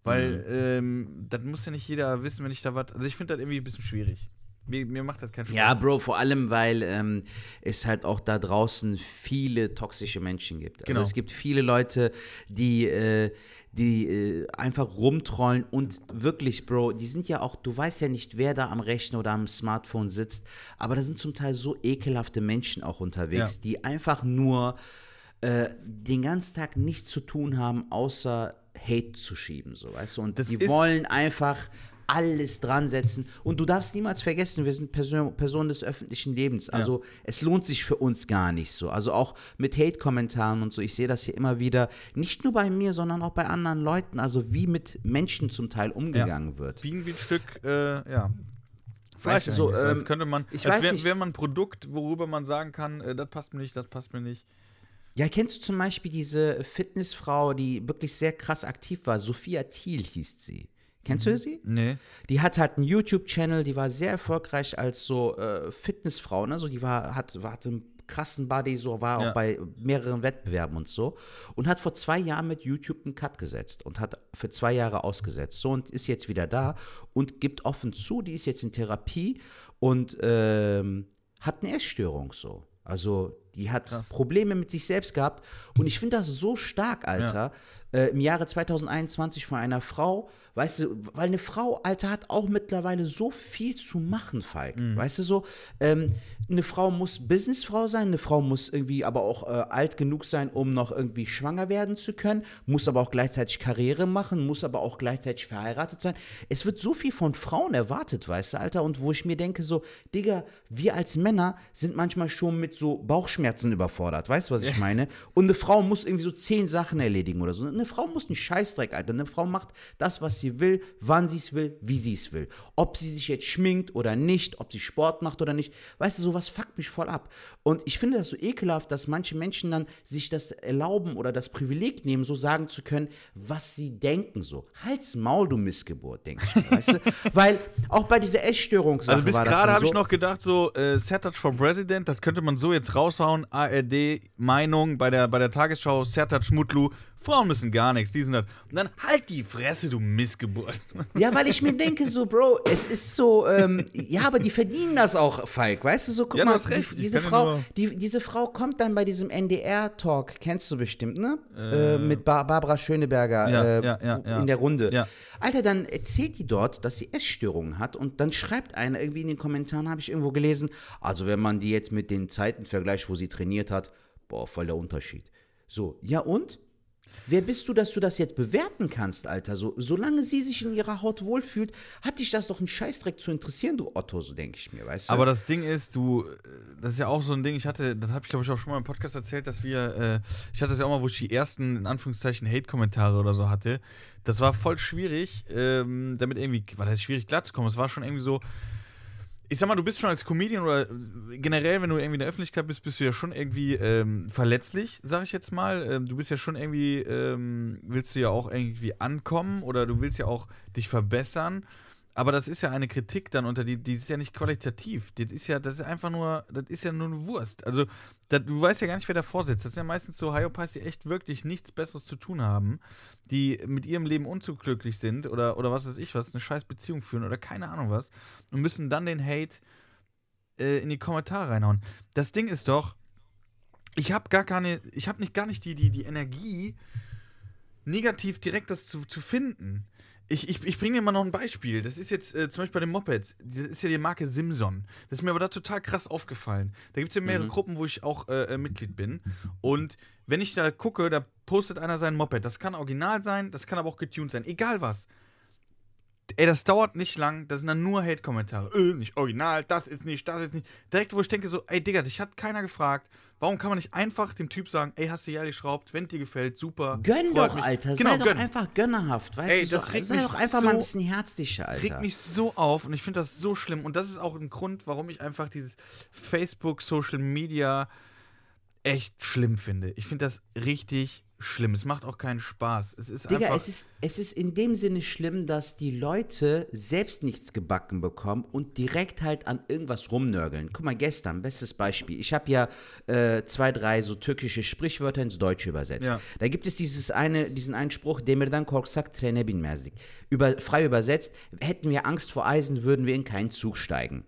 Weil, Mhm. ähm, das muss ja nicht jeder wissen, wenn ich da was. Also ich finde das irgendwie ein bisschen schwierig. Mir, mir macht das keinen Spaß. Ja, Bro, vor allem, weil ähm, es halt auch da draußen viele toxische Menschen gibt. Also Genau. es gibt viele Leute, die, äh, die äh, einfach rumtrollen und wirklich, Bro, die sind ja auch, du weißt ja nicht, wer da am Rechner oder am Smartphone sitzt, aber da sind zum Teil so ekelhafte Menschen auch unterwegs, Ja. die einfach nur äh, den ganzen Tag nichts zu tun haben, außer Hate zu schieben, so, weißt du? Und Das die wollen einfach alles dran setzen. Und du darfst niemals vergessen, wir sind Person, Personen des öffentlichen Lebens. Also es lohnt sich für uns gar nicht so. Also auch mit Hate-Kommentaren und so. Ich sehe das hier immer wieder, nicht nur bei mir, sondern auch bei anderen Leuten. Also wie mit Menschen zum Teil umgegangen wird. Wie, ein- Stück, äh, ja. Weißt du, so, eigentlich. als ähm, könnte man, ich als weiß wäre nicht- wär man ein Produkt, worüber man sagen kann, äh, das passt mir nicht, das passt mir nicht. Ja, kennst du zum Beispiel diese Fitnessfrau, die wirklich sehr krass aktiv war? Sophia Thiel hieß sie. Kennst du sie? Nee. Die hat halt einen YouTube-Channel, die war sehr erfolgreich als so äh, Fitnessfrau, ne? So, die war, hat, war, hatte einen krassen Body, so war Ja. auch bei mehreren Wettbewerben und so. Und hat vor zwei Jahren mit YouTube einen Cut gesetzt und hat für zwei Jahre ausgesetzt. So und ist jetzt wieder da und gibt offen zu, die ist jetzt in Therapie und ähm, hat eine Essstörung so. Also die hat Probleme mit sich selbst gehabt. Und ich finde das so stark, Alter. Äh, Im Jahre 2021 von einer Frau, weißt du, weil eine Frau, Alter, hat auch mittlerweile so viel zu machen, Falk. Weißt du so, ähm, eine Frau muss Businessfrau sein, eine Frau muss irgendwie aber auch äh, alt genug sein, um noch irgendwie schwanger werden zu können, muss aber auch gleichzeitig Karriere machen, muss aber auch gleichzeitig verheiratet sein. Es wird so viel von Frauen erwartet, weißt du, Alter, und wo ich mir denke, so, Digga, wir als Männer sind manchmal schon mit so Bauchschmerzen überfordert, weißt du, was ich meine? Und eine Frau muss irgendwie so zehn Sachen erledigen oder so. Eine Frau muss einen Scheißdreck, Alter. Eine Frau macht das, was sie will, wann sie es will, wie sie es will. Ob sie sich jetzt schminkt oder nicht, ob sie Sport macht oder nicht. Weißt du, sowas fuckt mich voll ab. Und ich finde das so ekelhaft, dass manche Menschen dann sich das erlauben oder das Privileg nehmen, so sagen zu können, was sie denken so. Halt's Maul, du Missgeburt, denke ich weißt du? *laughs* Weil auch bei dieser Essstörungssache Also bis war das gerade habe so, ich noch gedacht, so äh, Sertac for President, das könnte man so jetzt raushauen. ARD Meinung bei der, bei der Tagesschau, Sertac Schmutlu, Frauen müssen gar nichts, die sind das. Und dann halt die Fresse, du Missgeburt. Ja, weil ich mir denke, so, Bro, es ist so, ähm, ja, aber die verdienen das auch, Falk, weißt du, so, guck Ja, mal, die, diese, Frau, die, diese Frau kommt dann bei diesem NDR-Talk, kennst du bestimmt, ne? Äh, mit ba Barbara Schöneberger Ja, äh, ja, in der Runde. Ja. Alter, dann erzählt die dort, dass sie Essstörungen hat und dann schreibt einer irgendwie in den Kommentaren, habe ich irgendwo gelesen, also wenn man die jetzt mit den Zeiten vergleicht, wo sie trainiert hat, boah, voll der Unterschied. So, ja und? Wer bist du, dass du das jetzt bewerten kannst, Alter? So, solange sie sich in ihrer Haut wohlfühlt, hat dich das doch einen Scheißdreck zu interessieren, du Otto, so denke ich mir, weißt du? Aber das Ding ist, du, das ist ja auch so ein Ding, ich hatte, das habe ich glaube ich auch schon mal im Podcast erzählt, dass wir, äh, ich hatte das ja auch mal, wo ich die ersten, in Anführungszeichen, Hate-Kommentare oder so hatte. Das war voll schwierig, ähm, damit irgendwie, war das schwierig glatt zu kommen. Es war schon irgendwie so, ich sag mal, du bist schon als Comedian oder generell, wenn du irgendwie in der Öffentlichkeit bist, bist du ja schon irgendwie ähm, verletzlich, sag ich jetzt mal. Ähm, du bist ja schon irgendwie, ähm, willst du ja auch irgendwie ankommen oder du willst ja auch dich verbessern. Aber das ist ja eine Kritik dann unter die, die ist ja nicht qualitativ. Das ist ja, das ist einfach nur, das ist ja nur eine Wurst. Also, das, du weißt ja gar nicht, wer davor sitzt. Das sind ja meistens so Hyopies, die echt wirklich nichts Besseres zu tun haben, die mit ihrem Leben unzuglücklich sind oder, oder was weiß ich was, eine scheiß Beziehung führen oder keine Ahnung was und müssen dann den Hate äh, in die Kommentare reinhauen. Das Ding ist doch, ich habe gar keine, ich habe nicht gar nicht die, die, die Energie, negativ direkt das zu, zu finden. Ich, ich, ich bringe dir mal noch ein Beispiel. Das ist jetzt äh, zum Beispiel bei den Mopeds. Das ist ja die Marke Simson. Das ist mir aber da total krass aufgefallen. Da gibt es ja mehrere Gruppen, wo ich auch äh, äh, Mitglied bin. Und wenn ich da gucke, da postet einer sein Moped. Das kann original sein, das kann aber auch getuned sein. Egal was. Ey, das dauert nicht lang, das sind dann nur Hate-Kommentare. Äh, nicht original, das ist nicht, das ist nicht. Direkt, wo ich denke so, ey Digga, dich hat keiner gefragt. Warum kann man nicht einfach dem Typ sagen, ey, hast du ja geschraubt, wenn dir gefällt, super. Gönn doch, mich. Alter. Genau, sei doch gönn. einfach gönnerhaft, weißt Ey, du? das so, regt sei mich doch einfach mal ein so- bisschen herzlicher, Alter. regt mich so auf und ich finde das so schlimm. Und das ist auch ein Grund, warum ich einfach dieses Facebook, Social Media echt schlimm finde. Ich finde das richtig schlimm. Es macht auch keinen Spaß. Es ist Digga, einfach. es ist, es ist in dem Sinne schlimm, dass die Leute selbst nichts gebacken bekommen und direkt halt an irgendwas rumnörgeln. Guck mal, gestern, bestes Beispiel. Ich habe ja äh, zwei, drei so türkische Sprichwörter ins Deutsche übersetzt. Ja. Da gibt es dieses eine, diesen einen Spruch, Demirdan korksak trene binmezdik. Über, frei übersetzt, hätten wir Angst vor Eisen, würden wir in keinen Zug steigen.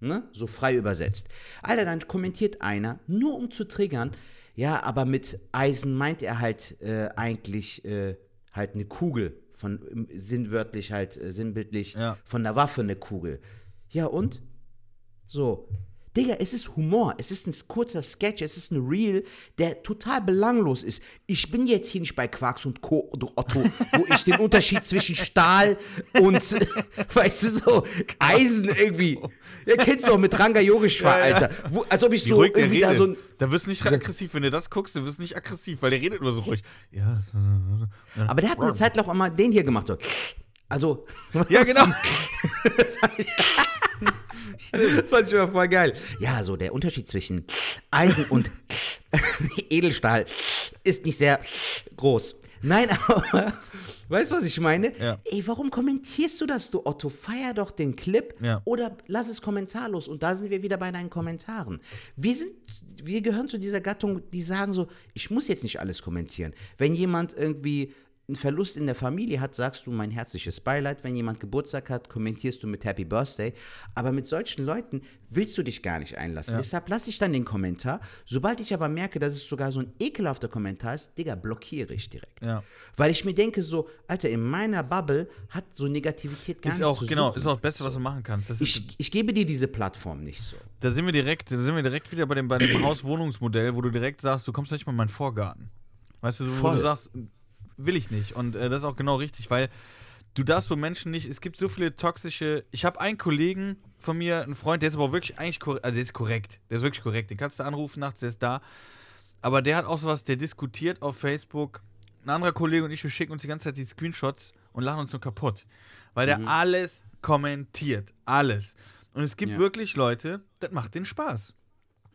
Ne? So frei übersetzt. Alter, dann kommentiert einer, nur um zu triggern, ja, aber mit Eisen meint er halt äh, eigentlich äh, halt eine Kugel. Von sinnwörtlich halt, äh, sinnbildlich Ja. von der Waffe eine Kugel. Ja, und? So. Digga, es ist Humor, es ist ein kurzer Sketch, es ist ein Reel, der total belanglos ist. Ich bin jetzt hier nicht bei Quarks und Co. Otto, wo ich den Unterschied zwischen Stahl und, *laughs* weißt du, so Eisen irgendwie. Ja, kennst du auch mit Ranga Yogeshwar, Alter. Wo, als ob ich Wie so irgendwie da so ein. da wirst du nicht aggressiv. Wenn du das guckst, du wirst nicht aggressiv, weil der redet nur so ruhig. Ja, Aber der hat eine Zeit lang auch mal den hier gemacht. So. Also. *laughs* ja genau. *laughs* Das fand ich, das fand ich immer voll geil. Ja, so der Unterschied zwischen Eisen und *laughs* Edelstahl ist nicht sehr groß. Nein, aber weißt du, was ich meine? Ja. Ey, warum kommentierst du das, du Otto? Feier doch den Clip Ja. oder lass es kommentarlos. Und da sind wir wieder bei deinen Kommentaren. Wir sind, wir gehören zu dieser Gattung, die sagen so, ich muss jetzt nicht alles kommentieren. Wenn jemand irgendwie einen Verlust in der Familie hat, sagst du mein herzliches Beileid. Wenn jemand Geburtstag hat, kommentierst du mit Happy Birthday. Aber mit solchen Leuten willst du dich gar nicht einlassen. Deshalb lasse ich dann den Kommentar. Sobald ich aber merke, dass es sogar so ein ekelhafter Kommentar ist, Digga, blockiere ich direkt. Ja. Weil ich mir denke so, Alter, in meiner Bubble hat so Negativität gar Ist nicht auch, zu genau, suchen. ist auch das Beste, was du machen kannst. Ich, ich gebe dir diese Plattform nicht so. da sind wir direkt, da sind wir direkt wieder bei dem, bei dem *clears throat* Haus-Wohnungsmodell, wo du direkt sagst, du kommst nicht mal in meinen Vorgarten. Weißt du, wo Voll. du sagst, will ich nicht. Und äh, das ist auch genau richtig, weil du darfst so Menschen nicht, es gibt so viele toxische. Ich habe einen Kollegen von mir, einen Freund, der ist aber wirklich eigentlich korrekt, also der ist korrekt, der ist wirklich korrekt. Den kannst du anrufen nachts, der ist da. Aber der hat auch sowas, der diskutiert auf Facebook. Ein anderer Kollege und ich, wir schicken uns die ganze Zeit die Screenshots und lachen uns nur kaputt. Weil der alles kommentiert. Alles. Und es gibt Ja. wirklich Leute, das macht den Spaß.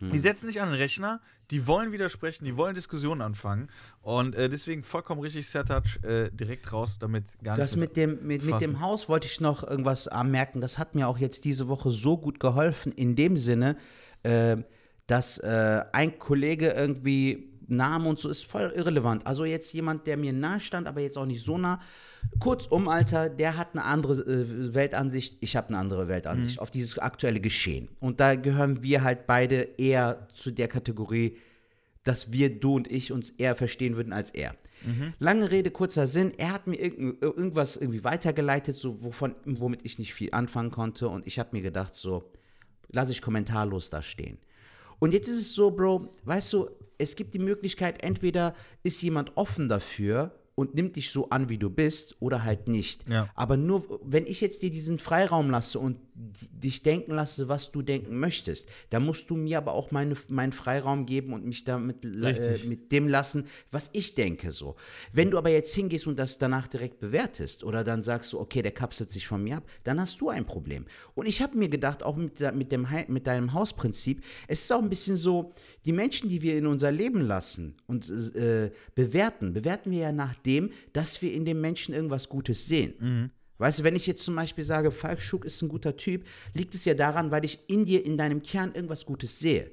Die setzen sich an den Rechner, die wollen widersprechen, die wollen Diskussionen anfangen. Und äh, deswegen vollkommen richtig, Sertac, äh, direkt raus, damit gar Das mit dem, mit, mit dem. Haus wollte ich noch irgendwas anmerken. Das hat mir auch jetzt diese Woche so gut geholfen, in dem Sinne, äh, dass äh, ein Kollege irgendwie Name und so ist voll irrelevant. Also jetzt jemand, der mir nah stand, aber jetzt auch nicht so nah. Kurzum, Alter, der hat eine andere äh, Weltansicht, ich habe eine andere Weltansicht auf dieses aktuelle Geschehen. Und da gehören wir halt beide eher zu der Kategorie, dass wir, du und ich, uns eher verstehen würden als er. Lange Rede, kurzer Sinn. Er hat mir irgend, irgendwas irgendwie weitergeleitet, so wovon, womit ich nicht viel anfangen konnte. Und ich habe mir gedacht, so, lasse ich kommentarlos da stehen. Und jetzt ist es so, Bro, weißt du, es gibt die Möglichkeit, entweder ist jemand offen dafür und nimmt dich so an, wie du bist, oder halt nicht. Ja. Aber nur, wenn ich jetzt dir diesen Freiraum lasse und dich denken lasse, was du denken möchtest, dann musst du mir aber auch meine, meinen Freiraum geben und mich damit äh, mit dem lassen, was ich denke so. Wenn du aber jetzt hingehst und das danach direkt bewertest oder dann sagst du, okay, der kapselt sich von mir ab, dann hast du ein Problem. Und ich habe mir gedacht, auch mit, mit, dem, mit deinem Hausprinzip, es ist auch ein bisschen so, die Menschen, die wir in unser Leben lassen und äh, bewerten, bewerten wir ja nach dem, dass wir in dem Menschen irgendwas Gutes sehen. Weißt du, wenn ich jetzt zum Beispiel sage, Falk Schuck ist ein guter Typ, liegt es ja daran, weil ich in dir, in deinem Kern irgendwas Gutes sehe.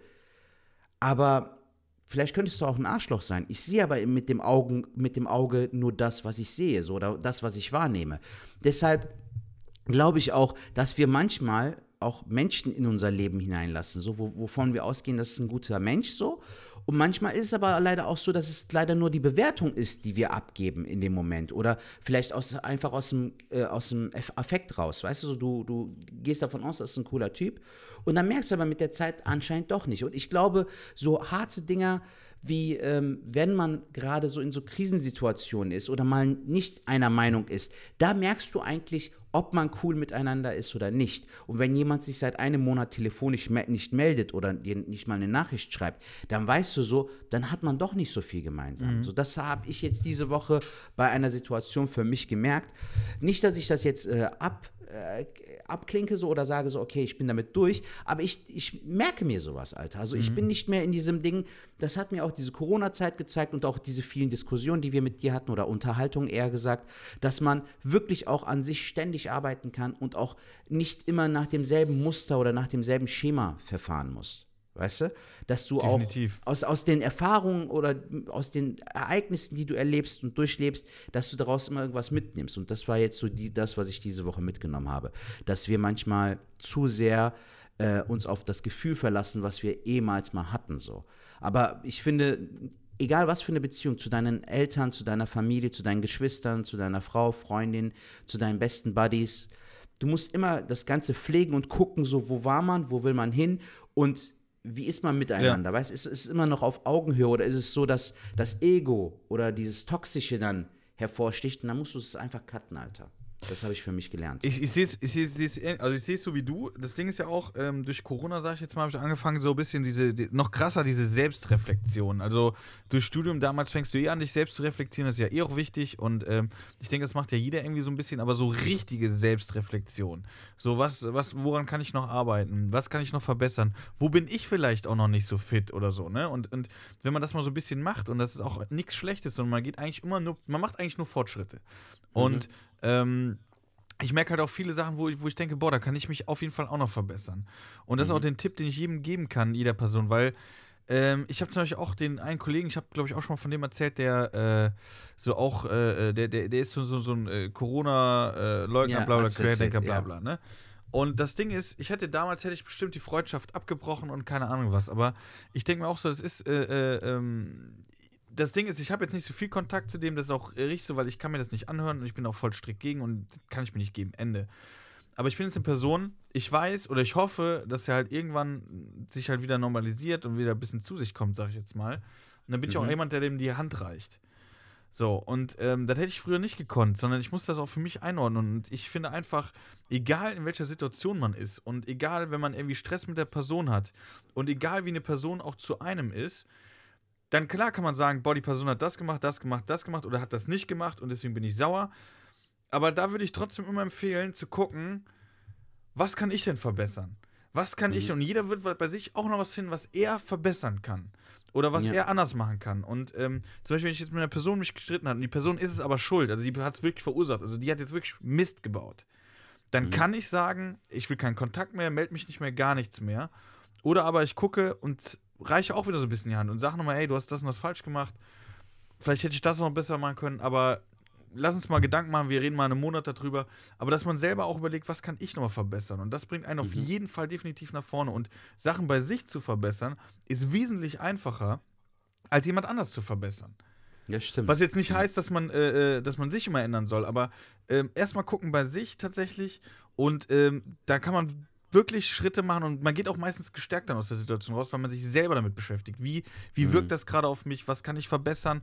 Aber vielleicht könntest du auch ein Arschloch sein. Ich sehe aber mit dem, Augen, mit dem Auge nur das, was ich sehe, so, oder das, was ich wahrnehme. Deshalb glaube ich auch, dass wir manchmal auch Menschen in unser Leben hineinlassen, so, wo, wovon wir ausgehen, das ist ein guter Mensch, so. Und manchmal ist es aber leider auch so, dass es leider nur die Bewertung ist, die wir abgeben in dem Moment. Oder vielleicht aus, einfach aus dem, äh, aus dem Aff- Affekt raus. Weißt du, so, du, du gehst davon aus, das ist ein cooler Typ. Und dann merkst du aber mit der Zeit anscheinend doch nicht. Und ich glaube, so harte Dinger wie ähm, wenn man gerade so in so Krisensituationen ist oder mal nicht einer Meinung ist, da merkst du eigentlich, ob man cool miteinander ist oder nicht. Und wenn jemand sich seit einem Monat telefonisch me nicht meldet oder dir nicht mal eine Nachricht schreibt, dann weißt du so, dann hat man doch nicht so viel gemeinsam. So, das habe ich jetzt diese Woche bei einer Situation für mich gemerkt. Nicht, dass ich das jetzt äh, ab äh, abklinke so oder sage so, okay, ich bin damit durch, aber ich, ich merke mir sowas, Alter. Also ich bin nicht mehr in diesem Ding, das hat mir auch diese Corona-Zeit gezeigt und auch diese vielen Diskussionen, die wir mit dir hatten oder Unterhaltungen eher gesagt, dass man wirklich auch an sich ständig arbeiten kann und auch nicht immer nach demselben Muster oder nach demselben Schema verfahren muss. Weißt du? Dass du Definitiv. auch aus, aus den Erfahrungen oder aus den Ereignissen, die du erlebst und durchlebst, dass du daraus immer irgendwas mitnimmst. Und das war jetzt so die, das, was ich diese Woche mitgenommen habe. Dass wir manchmal zu sehr äh, uns auf das Gefühl verlassen, was wir ehemals mal hatten. So. Aber ich finde, egal was für eine Beziehung zu deinen Eltern, zu deiner Familie, zu deinen Geschwistern, zu deiner Frau, Freundin, zu deinen besten Buddies, du musst immer das Ganze pflegen und gucken, so wo war man, wo will man hin und wie ist man miteinander? Weißt du, ist es immer noch auf Augenhöhe oder ist es so, dass das Ego oder dieses Toxische dann hervorsticht und dann musst du es einfach cutten, Alter. Das habe ich für mich gelernt. Ich, ich sehe es ich seh's, seh's ähn- also ich seh's so wie du. Das Ding ist ja auch, ähm, durch Corona, sage ich jetzt mal, habe ich angefangen, so ein bisschen diese, die, noch krasser, diese Selbstreflexion. Also durch Studium damals fängst du eh an, dich selbst zu reflektieren, das ist ja eh auch wichtig. Und ähm, ich denke, das macht ja jeder irgendwie so ein bisschen, aber so richtige Selbstreflexion. So, was, was, woran kann ich noch arbeiten? Was kann ich noch verbessern? Wo bin ich vielleicht auch noch nicht so fit oder so, ne? Und, und wenn man das mal so ein bisschen macht, und das ist auch nichts Schlechtes, sondern man geht eigentlich immer nur, man macht eigentlich nur Fortschritte. Und ähm, ich merke halt auch viele Sachen, wo ich, wo ich denke, boah, da kann ich mich auf jeden Fall auch noch verbessern. Und das ist auch den Tipp, den ich jedem geben kann, jeder Person, weil ähm, ich habe zum Beispiel auch den einen Kollegen, ich habe, glaube ich, auch schon mal von dem erzählt, der äh, so auch, äh, der, der, der ist so, so, so ein äh, Corona-Leugner, Ja, bla bla, Querdenker, erzählt, bla ja. bla, ne? Und das Ding ist, ich hätte damals, hätte ich bestimmt die Freundschaft abgebrochen und keine Ahnung was, aber ich denke mir auch so, das ist, äh, äh, ähm, das Ding ist, ich habe jetzt nicht so viel Kontakt zu dem, das ist auch richtig so, weil ich kann mir das nicht anhören und ich bin auch voll strikt gegen und kann ich mir nicht geben. Ende. Aber ich bin jetzt eine Person, ich weiß oder ich hoffe, dass er halt irgendwann sich halt wieder normalisiert und wieder ein bisschen zu sich kommt, sag ich jetzt mal. Und dann bin ich auch jemand, der dem die Hand reicht. So, und ähm, das hätte ich früher nicht gekonnt, sondern ich muss das auch für mich einordnen. Und ich finde einfach, egal in welcher Situation man ist und egal, wenn man irgendwie Stress mit der Person hat und egal, wie eine Person auch zu einem ist, dann klar kann man sagen, boah, die Person hat das gemacht, das gemacht, das gemacht oder hat das nicht gemacht und deswegen bin ich sauer. Aber da würde ich trotzdem immer empfehlen, zu gucken, was kann ich denn verbessern? Was kann ich? Und jeder wird bei sich auch noch was finden, was er verbessern kann. Oder was Ja. er anders machen kann. Und ähm, zum Beispiel, wenn ich jetzt mit einer Person mich gestritten habe und die Person ist es aber schuld, also die hat es wirklich verursacht, also die hat jetzt wirklich Mist gebaut, dann kann ich sagen, ich will keinen Kontakt mehr, melde mich nicht mehr, gar nichts mehr. Oder aber ich gucke und reiche auch wieder so ein bisschen die Hand und sage nochmal, ey, du hast das und das falsch gemacht. Vielleicht hätte ich das noch besser machen können, aber lass uns mal Gedanken machen, wir reden mal einen Monat darüber. Aber dass man selber auch überlegt, was kann ich nochmal verbessern? Und das bringt einen auf jeden Fall definitiv nach vorne. Und Sachen bei sich zu verbessern, ist wesentlich einfacher, als jemand anders zu verbessern. Ja, stimmt. Was jetzt nicht heißt, dass man, äh, äh, dass man sich immer ändern soll, aber ähm, erstmal gucken bei sich tatsächlich und ähm, da kann man wirklich Schritte machen und man geht auch meistens gestärkt dann aus der Situation raus, weil man sich selber damit beschäftigt. Wie, wie wirkt das gerade auf mich? Was kann ich verbessern?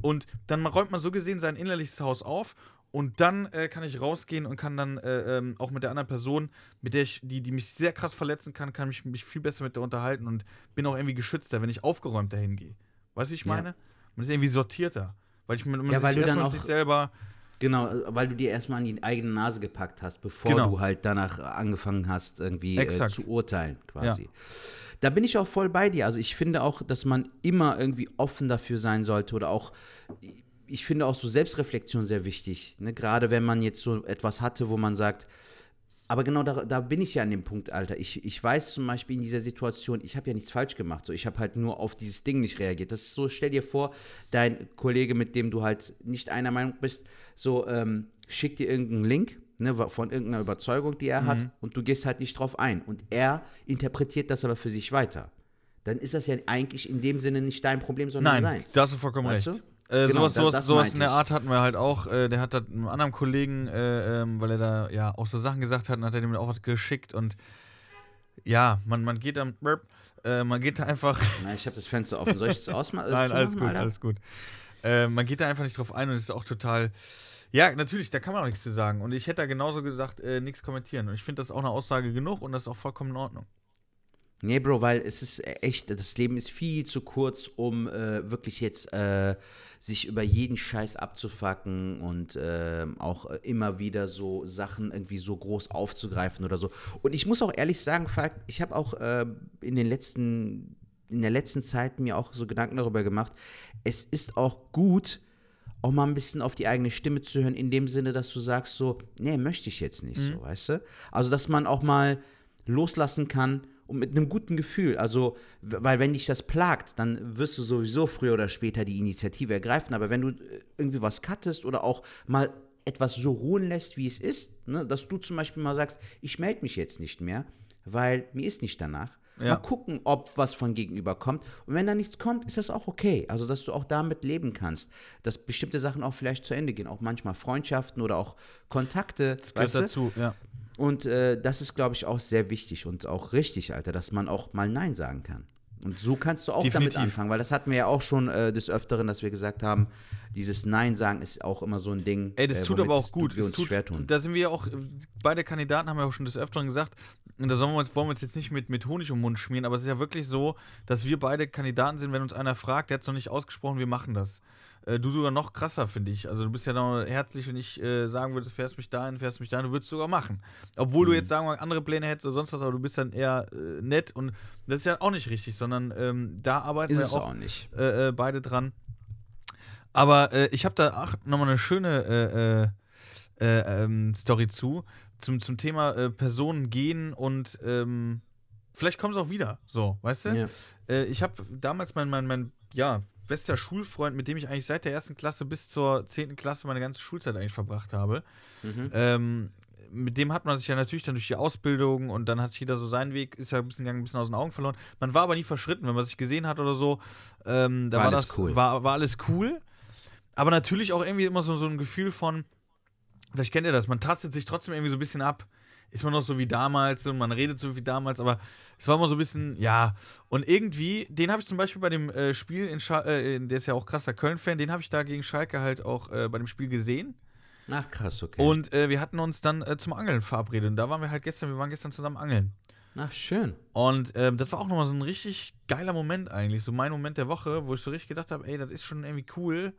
Und dann räumt man so gesehen sein innerliches Haus auf und dann äh, kann ich rausgehen und kann dann äh, ähm, auch mit der anderen Person, mit der ich, die, die mich sehr krass verletzen kann, kann ich mich viel besser mit der unterhalten und bin auch irgendwie geschützter, wenn ich aufgeräumt dahin gehe. Weißt du, wie ich Ja. meine? Man ist irgendwie sortierter. Weil ich man, man Ja, weil sich erstmal sich selber. Genau, weil du dir erstmal an die eigene Nase gepackt hast, bevor Genau. du halt danach angefangen hast, irgendwie äh, zu urteilen, quasi. Da bin ich auch voll bei dir. Also ich finde auch, dass man immer irgendwie offen dafür sein sollte oder auch, ich finde auch so Selbstreflexion sehr wichtig. Ne? Gerade wenn man jetzt so etwas hatte, wo man sagt, aber genau da, da bin ich ja an dem Punkt, Alter. Ich, ich weiß zum Beispiel in dieser Situation, ich habe ja nichts falsch gemacht. So, ich habe halt nur auf dieses Ding nicht reagiert. Das ist so, stell dir vor, dein Kollege, mit dem du halt nicht einer Meinung bist, so ähm, schickt dir irgendeinen Link ne, von irgendeiner Überzeugung, die er hat, und du gehst halt nicht drauf ein. Und er interpretiert das aber für sich weiter. Dann ist das ja eigentlich in dem Sinne nicht dein Problem, sondern Nein, seins. da hast du vollkommen Weißt recht. du? Äh, Genau, sowas da- sowas, das sowas in der. Art hatten wir halt auch. Äh, der hat das einem anderen Kollegen, äh, ähm, weil er da ja auch so Sachen gesagt hat, hat er dem auch was geschickt. Und ja, man, man geht burp, äh, man geht da einfach. Na, ich habe das Fenster offen. Soll ich das *laughs* ausmachen? Nein, alles gut, alles gut. Äh, man geht da einfach nicht drauf ein und es ist auch total. Ja, natürlich, da kann man auch nichts zu sagen. Und ich hätte da genauso gesagt, äh, nichts kommentieren. Und ich finde das auch eine Aussage genug und das ist auch vollkommen in Ordnung. Nee, Bro, weil es ist echt, das Leben ist viel zu kurz, um äh, wirklich jetzt äh, sich über jeden Scheiß abzufacken und ähm, auch äh, immer wieder so Sachen irgendwie so groß aufzugreifen oder so. Und ich muss auch ehrlich sagen, ich habe auch äh, in den letzten, in der letzten Zeit mir auch so Gedanken darüber gemacht, es ist auch gut, auch mal ein bisschen auf die eigene Stimme zu hören, in dem Sinne, dass du sagst so, nee, möchte ich jetzt nicht so, weißt du? Also, dass man auch mal loslassen kann und mit einem guten Gefühl. Also, weil wenn dich das plagt, dann wirst du sowieso früher oder später die Initiative ergreifen. Aber wenn du äh, irgendwie was cuttest oder auch mal etwas so ruhen lässt, wie es ist, ne, dass du zum Beispiel mal sagst, ich melde mich jetzt nicht mehr, weil mir ist nicht danach. Ja. Mal gucken, ob was von gegenüber kommt. Und wenn da nichts kommt, ist das auch okay. Also, dass du auch damit leben kannst. Dass bestimmte Sachen auch vielleicht zu Ende gehen. Auch manchmal Freundschaften oder auch Kontakte. Das gehört dazu, ja. Und äh, das ist, glaube ich, auch sehr wichtig und auch richtig, Alter, dass man auch mal Nein sagen kann. Und so kannst du auch Definitiv. damit anfangen, weil das hatten wir ja auch schon äh, des Öfteren, dass wir gesagt haben, dieses Nein sagen ist auch immer so ein Ding. Ey, das äh, tut aber auch gut. Wir uns tut, schwer tun. Da sind wir ja auch, beide Kandidaten haben ja auch schon des Öfteren gesagt, und da sollen wir uns, wollen wir uns jetzt nicht mit, mit Honig um den Mund schmieren, aber es ist ja wirklich so, dass wir beide Kandidaten sind, wenn uns einer fragt, der hat es noch nicht ausgesprochen, wir machen das. Äh, du sogar noch krasser, finde ich. Also du bist ja noch herzlich, wenn ich äh, sagen würde, fährst mich dahin, fährst mich dahin, du würdest es sogar machen. Obwohl Mhm. du jetzt sagen wir mal, andere Pläne hättest oder sonst was, aber du bist dann eher äh, nett und das ist ja auch nicht richtig, sondern ähm, da arbeiten ist wir es auch auch nicht. äh, äh, beide dran. Aber ich habe da ach, nochmal eine schöne äh, äh, äh, ähm, Story zu, zum, zum Thema Personen gehen und ähm, vielleicht kommt es auch wieder, so, weißt du? Ja. Ich habe damals mein, mein, mein, ja, bester Schulfreund, mit dem ich eigentlich seit der ersten Klasse bis zur zehnten Klasse meine ganze Schulzeit eigentlich verbracht habe. Mhm. Ähm, mit dem hat man sich ja natürlich dann durch die Ausbildung und dann hat jeder so seinen Weg, ist ja ein bisschen, gegangen, ein bisschen aus den Augen verloren. Man war aber nie verschritten, wenn man sich gesehen hat oder so. Ähm, da War war, alles das, cool. War, war alles cool. Aber natürlich auch irgendwie immer so, so ein Gefühl von, vielleicht kennt ihr das, man tastet sich trotzdem irgendwie so ein bisschen ab. Ist man noch so wie damals und man redet so wie damals, aber es war immer so ein bisschen, ja. Und irgendwie, den habe ich zum Beispiel bei dem äh, Spiel in Schalke, äh, der ist ja auch krasser Köln-Fan, den habe ich da gegen Schalke halt auch äh, bei dem Spiel gesehen. Ach krass, okay. Und äh, wir hatten uns dann äh, zum Angeln verabredet. Und da waren wir halt gestern, wir waren gestern zusammen angeln. Ach schön. Und ähm, das war auch nochmal so ein richtig geiler Moment eigentlich. So mein Moment der Woche, wo ich so richtig gedacht habe, ey, das ist schon irgendwie cool,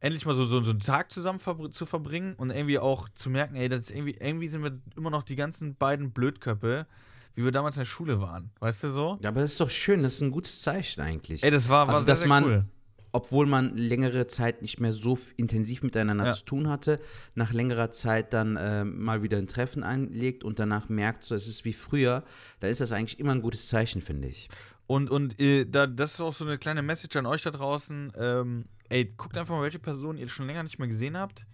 endlich mal so, so, so einen Tag zusammen verbr zu verbringen und irgendwie auch zu merken, ey, das ist irgendwie, irgendwie sind wir immer noch die ganzen beiden Blödköppe, wie wir damals in der Schule waren. Weißt du so? Ja, aber das ist doch schön, das ist ein gutes Zeichen eigentlich. Ey, das war, war Also, sehr, dass sehr man- cool. Obwohl man längere Zeit nicht mehr so intensiv miteinander Ja. zu tun hatte, nach längerer Zeit dann äh, mal wieder ein Treffen einlegt und danach merkt, so es ist wie früher, da ist das eigentlich immer ein gutes Zeichen, finde ich. Und, und äh, da, das ist auch so eine kleine Message an euch da draußen. Ähm, ey, guckt einfach mal, welche Person ihr schon länger nicht mehr gesehen habt.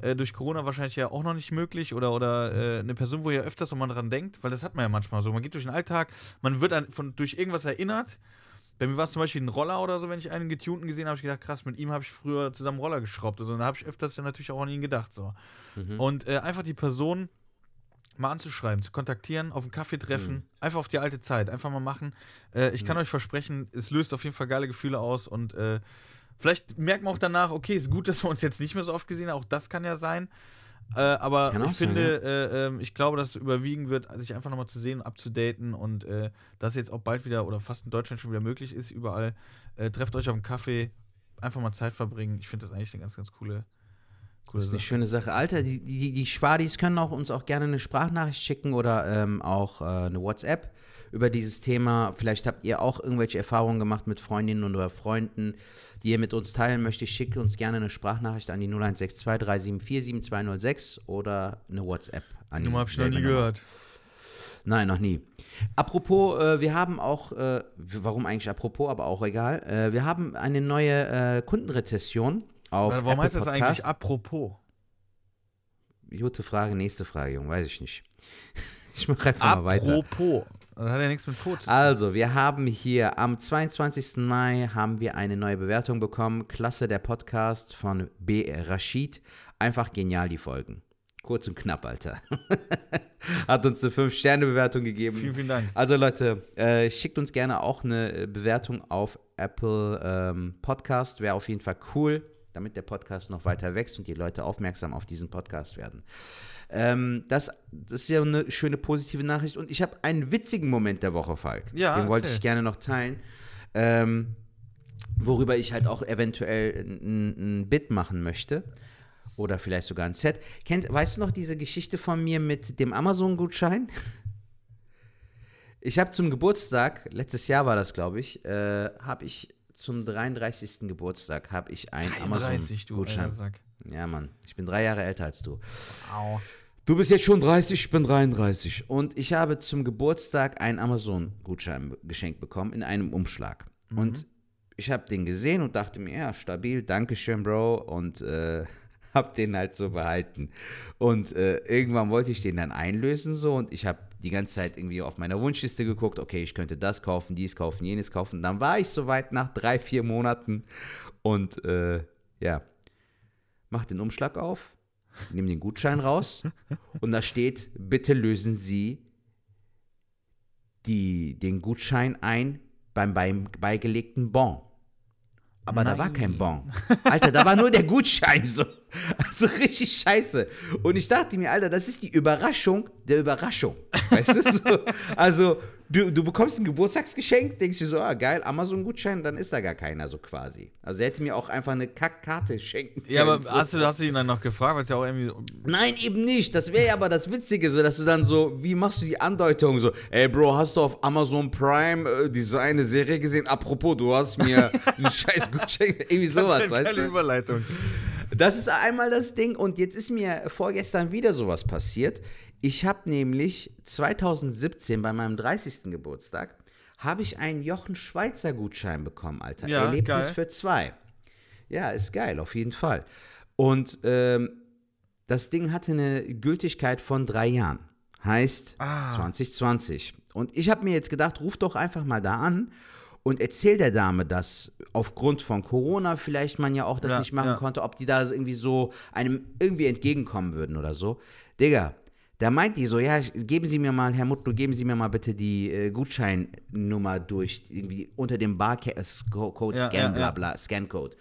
Äh, durch Corona wahrscheinlich ja auch noch nicht möglich. Oder, oder äh, eine Person, wo ihr öfters mal dran denkt, weil das hat man ja manchmal so. Man geht durch den Alltag, man wird an, von, durch irgendwas erinnert. Bei mir war es zum Beispiel ein Roller oder so, wenn ich einen getunten gesehen habe, habe ich gedacht, krass, mit ihm habe ich früher zusammen Roller geschraubt. Also, da habe ich öfters ja natürlich auch an ihn gedacht. So. Und äh, einfach die Person mal anzuschreiben, zu kontaktieren, auf einen Kaffee treffen, einfach auf die alte Zeit, einfach mal machen. Äh, ich kann euch versprechen, es löst auf jeden Fall geile Gefühle aus und äh, vielleicht merkt man auch danach, okay, ist gut, *laughs* dass wir uns jetzt nicht mehr so oft gesehen haben, auch das kann ja sein. Äh, aber ich sein, finde, äh, ähm, ich glaube, dass es überwiegen wird, sich einfach nochmal zu sehen, abzudaten und äh, das jetzt auch bald wieder oder fast in Deutschland schon wieder möglich ist, überall. Äh, trefft euch auf einen Kaffee, einfach mal Zeit verbringen. Ich finde das eigentlich eine ganz, ganz coole, coole Das ist eine Sache. schöne Sache. Alter, die, die, die Schwadis können auch uns auch gerne eine Sprachnachricht schicken oder ähm, auch äh, eine WhatsApp über dieses Thema. Vielleicht habt ihr auch irgendwelche Erfahrungen gemacht mit Freundinnen oder Freunden, die ihr mit uns teilen möchtet. Schickt uns gerne eine Sprachnachricht an die 0162 374 7206 oder eine WhatsApp an Die Nummer habe ich noch nie gehört. Nein, noch nie. Apropos, äh, wir haben auch, äh, warum eigentlich apropos, aber auch egal, äh, wir haben eine neue äh, Kundenrezession auf Warum Apple heißt das eigentlich apropos? Gute Frage, nächste Frage, Junge, weiß ich nicht. *laughs* Ich mache einfach mal weiter. Apropos. Das hat ja nichts mit tun. Also, wir haben hier am 22. Mai haben wir eine neue Bewertung bekommen. Klasse der Podcast von B. Rashid. Einfach genial die Folgen. Kurz und knapp, Alter. *laughs* Hat uns eine 5-Sterne-Bewertung gegeben. Vielen, vielen Dank. Also Leute, äh, schickt uns gerne auch eine äh, Bewertung auf Apple ähm, Podcast. Wäre auf jeden Fall cool, damit der Podcast noch weiter wächst und die Leute aufmerksam auf diesen Podcast werden. Ähm, das, das ist ja eine schöne positive Nachricht. Und ich habe einen witzigen Moment der Woche, Falk. Ja, Den wollte ich gerne noch teilen. Ähm, worüber ich halt auch eventuell ein, ein Bit machen möchte. Oder vielleicht sogar ein Set. Kennt, weißt du noch diese Geschichte von mir mit dem Amazon-Gutschein? Ich habe zum Geburtstag, letztes Jahr war das, glaube ich, äh, habe ich zum 33. Geburtstag habe ich einen 33, du Amazon-Gutschein. Ja, Mann, ich bin drei Jahre älter als du. Au. Du bist jetzt schon 30, ich bin 33. Und ich habe zum Geburtstag einen Amazon-Gutschein geschenkt bekommen in einem Umschlag. Und ich habe den gesehen und dachte mir, ja, stabil, Dankeschön, Bro. Und äh, *laughs* habe den halt so behalten. Und äh, irgendwann wollte ich den dann einlösen so und ich habe die ganze Zeit irgendwie auf meiner Wunschliste geguckt, okay, ich könnte das kaufen, dies kaufen, jenes kaufen. Dann war ich soweit nach drei, vier Monaten und äh, ja, mach den Umschlag auf nehme den Gutschein raus und da steht, bitte lösen Sie die, den Gutschein ein beim, beim beigelegten Bon. Aber da war kein Bon. Alter, da war nur der Gutschein so. Also richtig scheiße. Und ich dachte mir, Alter, das ist die Überraschung der Überraschung. Weißt du so? Also, du, du bekommst ein Geburtstagsgeschenk, denkst dir so, ah, geil, Amazon-Gutschein, dann ist da gar keiner so quasi. Also, er hätte mir auch einfach eine Kackkarte schenken können. Ja, aber so. hast du, hast du ihn dann noch gefragt, weil es ja auch irgendwie. Nein, eben nicht. Das wäre ja aber das Witzige, so dass du dann so, wie machst du die Andeutung so, ey Bro, hast du auf Amazon Prime äh, diese eine Serie gesehen? Apropos, du hast mir *laughs* einen scheiß Gutschein, irgendwie sowas, weißt Geile du? Überleitung. Das ist einmal das Ding und jetzt ist mir vorgestern wieder sowas passiert. Ich habe nämlich 2017 bei meinem 30. Geburtstag habe ich einen Jochen Schweizer Gutschein bekommen, Alter. Ja, Erlebnis geil. für zwei. Ja, ist geil, auf jeden Fall. Und ähm, das Ding hatte eine Gültigkeit von drei Jahren. Heißt Ah. 2020. Und ich habe mir jetzt gedacht, ruf doch einfach mal da an und erzähl der Dame, dass aufgrund von Corona vielleicht man ja auch das Ja, nicht machen ja. konnte, ob die da irgendwie so einem irgendwie entgegenkommen würden oder so. Digga, da meint die so, ja, geben Sie mir mal, Herr Mutlu, geben Sie mir mal bitte die äh, Gutscheinnummer durch, irgendwie unter dem Barcode Ja, Scan, ja, bla bla, Scan-Code.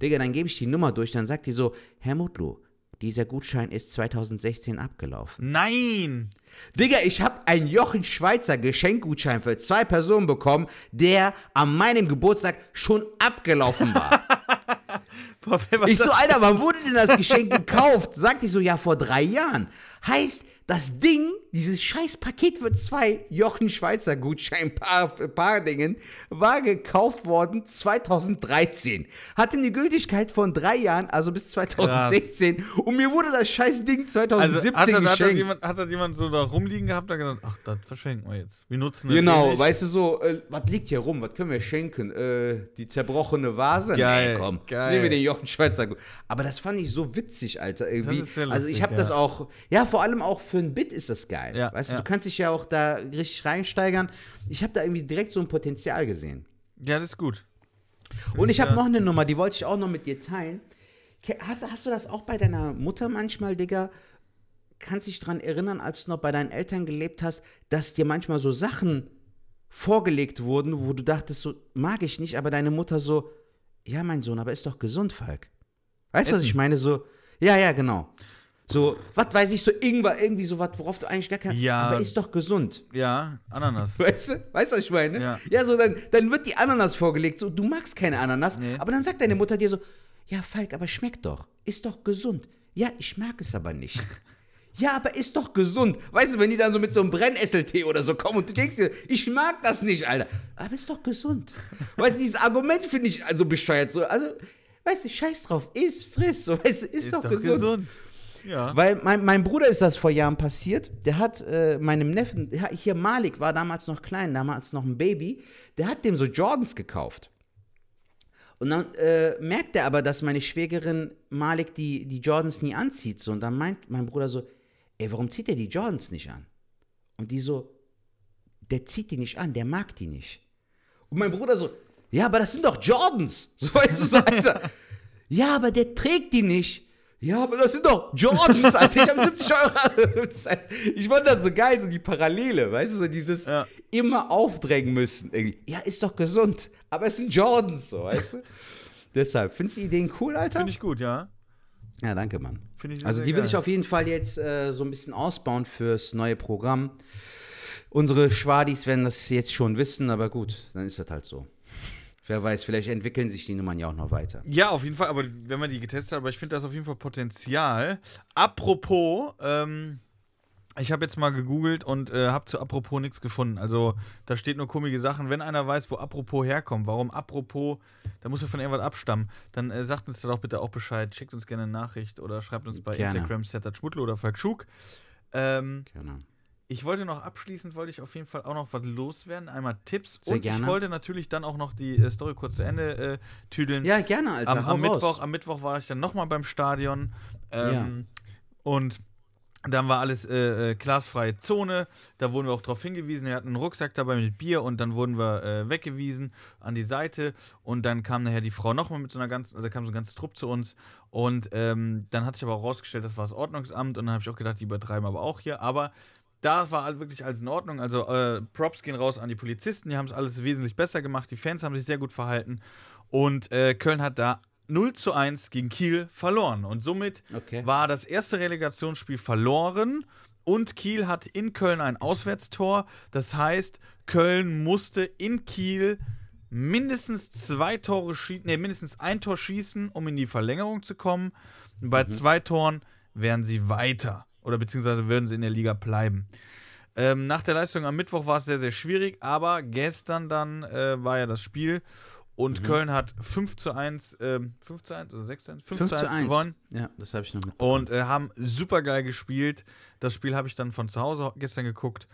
Digga, dann gebe ich die Nummer durch, dann sagt die so, Herr Mutlu, dieser Gutschein ist 2016 abgelaufen. Nein! Digga, ich habe einen Jochen Schweizer Geschenkgutschein für zwei Personen bekommen, der an meinem Geburtstag schon abgelaufen war. *laughs* Boah, Ich so? Alter, wann *laughs* wurde denn das Geschenk gekauft? Sagt die so, ja, vor drei Jahren. Heißt, das Ding, dieses scheiß Paket für zwei Jochen Schweizer Gutschein, paar, paar Dingen, war gekauft worden 2013. Hatte eine Gültigkeit von drei Jahren, also bis 2016. Und mir wurde das scheiß Ding Also, 2017 hat, da- hat, da geschenkt. jemand, hat da jemand so da rumliegen gehabt und gedacht, ach, das verschenken wir jetzt. Wir nutzen das Genau, weißt du so, äh, was liegt hier rum? Was können wir schenken? Äh, die zerbrochene Vase? Geil, nee, komm, geil. nehmen wir den Jochen Schweizer. Gu- Aber das fand ich so witzig, Alter, irgendwie. ist sehr also ich lustig, habe das ja. auch, ja, vor allem auch für ein Bit ist das geil. Ja, weißt du, ja. du kannst dich ja auch da richtig reinsteigern. Ich habe da irgendwie direkt so ein Potenzial gesehen. Ja, das ist gut. Und ich habe noch eine Nummer, die wollte ich auch noch mit dir teilen. Hast, hast du das auch bei deiner Mutter manchmal, Digga? Kannst dich dran erinnern, als du noch bei deinen Eltern gelebt hast, dass dir manchmal so Sachen vorgelegt wurden, wo du dachtest, so mag ich nicht, aber deine Mutter so, ja, mein Sohn, aber ist doch gesund, Falk. Weißt du, was ich meine? So, ja, ja, genau. So, was weiß ich, so Ingwer, irgendwie so was, worauf du eigentlich gar kein, Ja. aber ist doch gesund. Ja, Ananas. Weißt du, weißt du, was ich meine? Ja. so, dann, dann wird die Ananas vorgelegt. So, du magst keine Ananas, Nee. aber dann sagt deine Mutter dir so: Ja, Falk, aber schmeckt doch. Ist doch gesund. Ja, ich mag es aber nicht. *laughs* ja, aber ist doch gesund. Weißt du, wenn die dann so mit so einem Brennesseltee oder so kommen und du denkst dir, ich mag das nicht, Alter. Aber ist doch gesund. *laughs* weißt du, dieses Argument finde ich also bescheuert. So, also, weißt du, scheiß drauf, iss, friss, so, weißt du, ist, doch, gesund. Ja. Weil mein, mein Bruder ist das vor Jahren passiert. Der hat äh, meinem Neffen, hier Malik war damals noch klein, damals noch ein Baby, der hat dem so Jordans gekauft. Und dann äh, merkt er aber, dass meine Schwägerin Malik die, die Jordans nie anzieht. So. Und dann meint mein Bruder so, ey, warum zieht er die Jordans nicht an? Und die so, der zieht die nicht an, der mag die nicht. Und mein Bruder so, ja, aber das sind doch Jordans. *laughs* So du so, Alter. *laughs* ja, aber der trägt die nicht. Ja, aber das sind doch Jordans, Alter. Ich habe 70 Euro. ich fand das so geil, so die Parallele, weißt du, so dieses Ja. immer aufdrängen müssen. Irgendwie. Ja, ist doch gesund, aber es sind Jordans, so, weißt du. *laughs* Deshalb, findest du die Ideen cool, Alter? Finde ich gut, ja. Ja, danke, Mann. Also die will ich auf jeden Fall jetzt äh, so ein bisschen ausbauen fürs neue Programm. Unsere Schwadis werden das jetzt schon wissen, aber gut, dann ist das halt so. Wer weiß, vielleicht entwickeln sich die Nummern ja auch noch weiter. Ja, auf jeden Fall, aber wenn man die getestet hat, aber ich finde das auf jeden Fall Potenzial. Apropos, ähm, ich habe jetzt mal gegoogelt und äh, habe zu Apropos nichts gefunden. Also da steht nur komische Sachen. Wenn einer weiß, wo Apropos herkommt, warum Apropos, da muss er von irgendwas abstammen, dann äh, sagt uns da doch bitte auch Bescheid. Schickt uns gerne eine Nachricht oder schreibt uns bei Gerne. Instagram Setter Schmuttel oder Falk Schug. Ähm, Genau. Ich wollte noch abschließend, wollte ich auf jeden Fall auch noch was loswerden. Einmal Tipps. Sehr und gerne. ich wollte natürlich dann auch noch die äh, Story kurz zu Ende äh, tüdeln. Ja, gerne, Alter. Am, am. Mittwoch, am Mittwoch war ich dann nochmal beim Stadion. Ähm, Und Dann war alles äh, äh, glasfreie Zone. Da wurden wir auch darauf hingewiesen. Er hat einen Rucksack dabei mit Bier und dann wurden wir äh, weggewiesen an die Seite. Und dann kam nachher die Frau nochmal mit so einer ganzen, also da kam so ein ganzes Trupp zu uns. Und ähm, dann hat sich aber auch rausgestellt, das war das Ordnungsamt. Und dann habe ich auch gedacht, die übertreiben aber auch hier. Aber da war wirklich alles in Ordnung. Also äh, Props gehen raus an die Polizisten. Die haben es alles wesentlich besser gemacht. Die Fans haben sich sehr gut verhalten. Und äh, Köln hat da 0 zu 1 gegen Kiel verloren. Und somit Okay. war das erste Relegationsspiel verloren. Und Kiel hat in Köln ein Auswärtstor. Das heißt, Köln musste in Kiel mindestens zwei Tore schießen, nee, mindestens ein Tor schießen, um in die Verlängerung zu kommen. Und bei zwei Toren wären sie weiter. Oder beziehungsweise würden sie in der Liga bleiben. Ähm, nach der Leistung am Mittwoch war es sehr, sehr schwierig, aber gestern dann äh, war ja das Spiel und Köln hat 5 zu 1, ähm, 5 zu 1 oder 6 zu 1? 5, 5 zu 1, gewonnen Ja, das habe ich noch mit. und äh, haben super geil gespielt. Das Spiel habe ich dann von zu Hause gestern geguckt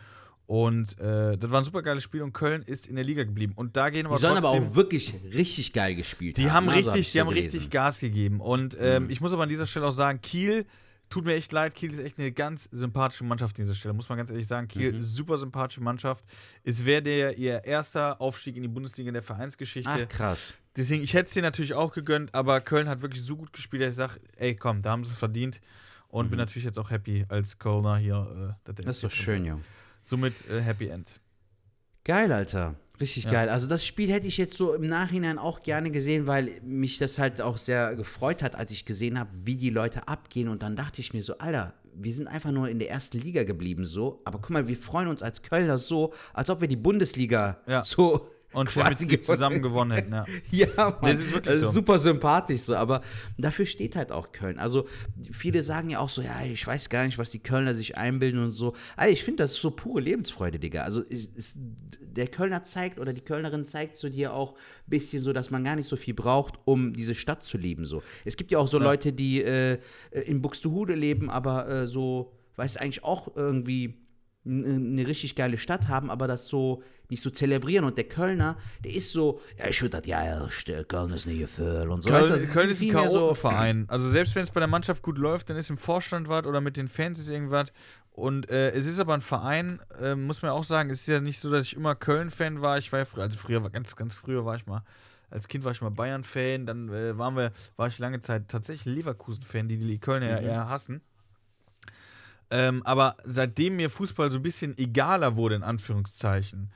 und äh, das war ein super geiles Spiel und Köln ist in der Liga geblieben. Und da gehen aber Die sollen aber auch wirklich richtig geil gespielt die haben ne? Hab richtig, ich die haben gelesen. richtig Gas gegeben. Und ähm, ich muss aber an dieser Stelle auch sagen, Kiel, tut mir echt leid, Kiel ist echt eine ganz sympathische Mannschaft an dieser Stelle, muss man ganz ehrlich sagen. Kiel, Mhm. super sympathische Mannschaft. Es wäre der ihr erster Aufstieg in die Bundesliga in der Vereinsgeschichte. Ach, krass. Deswegen, ich hätte es dir natürlich auch gegönnt, aber Köln hat wirklich so gut gespielt, dass ich sage, ey, komm, da haben sie es verdient. Und bin natürlich jetzt auch happy als Kölner hier. Äh, Mhm. Das ist doch schön, Junge. Somit äh, Happy End. Geil, Alter. Richtig Ja. geil. Also das Spiel hätte ich jetzt so im Nachhinein auch gerne gesehen, weil mich das halt auch sehr gefreut hat, als ich gesehen habe, wie die Leute abgehen. Und dann dachte ich mir so, Alter, wir sind einfach nur in der ersten Liga geblieben so. Aber guck mal, wir freuen uns als Kölner so, als ob wir die Bundesliga Ja. so Und *laughs* quasi gewonnen- zusammen gewonnen hätten, ja. *laughs* Ja, Mann. Das ist wirklich so. super sympathisch so, aber dafür steht halt auch Köln. Also viele sagen ja auch so, ja, ich weiß gar nicht, was die Kölner sich einbilden und so. Also ich finde, das ist so pure Lebensfreude, Digga. Also ist, ist, der Kölner zeigt oder die Kölnerin zeigt so dir auch ein bisschen so, dass man gar nicht so viel braucht, um diese Stadt zu lieben. So. Es gibt ja auch so Leute, die äh, in Buxtehude leben, aber äh, so, weiß eigentlich auch irgendwie eine richtig geile Stadt haben, aber das so nicht so zelebrieren. Und der Kölner, der ist so, ja, ich würde das ja erst, äh, Köln ist nicht Gefühl und so. Köln, Weißt du, Köln ist ein mehr so-. Also selbst wenn es bei der Mannschaft gut läuft, dann ist im Vorstand was oder mit den Fans ist irgendwas. Und äh, es ist aber ein Verein, äh, muss man auch sagen, es ist ja nicht so, dass ich immer Köln-Fan war. Ich war ja früher, also früher war ganz, ganz früher war ich mal, als Kind war ich mal Bayern-Fan, dann äh, waren wir, war ich lange Zeit tatsächlich Leverkusen-Fan, die die Kölner ja eher hassen. Ähm, aber seitdem mir Fußball so ein bisschen egaler wurde, in Anführungszeichen,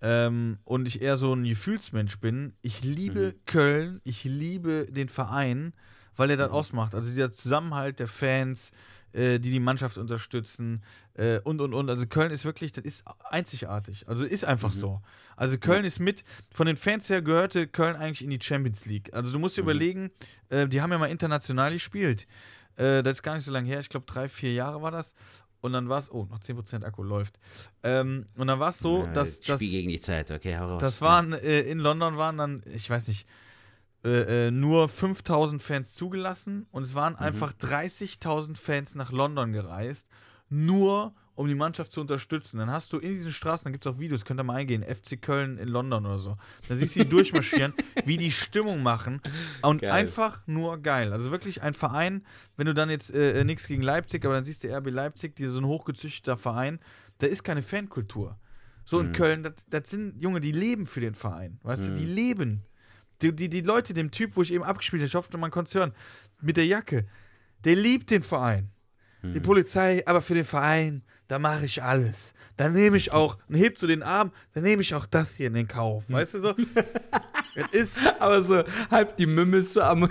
ähm, und ich eher so ein Gefühlsmensch bin, ich liebe Köln, ich liebe den Verein, weil er das ausmacht. Also dieser Zusammenhalt der Fans, äh, die die Mannschaft unterstützen äh, und, und, und. Also Köln ist wirklich, das ist einzigartig. Also ist einfach so. Also Köln ist mit, von den Fans her gehörte Köln eigentlich in die Champions League. Also du musst dir überlegen, äh, die haben ja mal international gespielt. Äh, das ist gar nicht so lange her, ich glaube drei, vier Jahre war das. Und dann war es, oh, noch 10% Akku läuft. Ähm, und dann war es so, Ja, dass, dass Spiel gegen die Zeit, okay, hau raus. das waren, äh, in London waren dann, ich weiß nicht, äh, äh, nur 5000 Fans zugelassen und es waren Mhm. einfach 30.000 Fans nach London gereist, nur um die Mannschaft zu unterstützen. Dann hast du in diesen Straßen, da gibt es auch Videos, könnt ihr mal eingehen, FC Köln in London oder so. Da siehst du die *laughs* durchmarschieren, wie die Stimmung machen und Geil. einfach nur geil. Also wirklich ein Verein, wenn du dann jetzt äh, nichts gegen Leipzig, aber dann siehst du RB Leipzig, die so ein hochgezüchteter Verein, da ist keine Fankultur. So Mhm. in Köln, das, sind Junge, die leben für den Verein. Weißt du, Mhm. die leben. Die, die, die Leute, dem Typ, wo ich eben abgespielt habe, ich hoffe, man konnte es hören, mit der Jacke, der liebt den Verein. Mhm. Die Polizei, aber für den Verein, da mache ich alles. Da nehme ich auch, dann hebst du den Arm, dann nehme ich auch das hier in den Kauf. Weißt du so? *laughs* es ist. aber so halb die Mümmes so am, *laughs*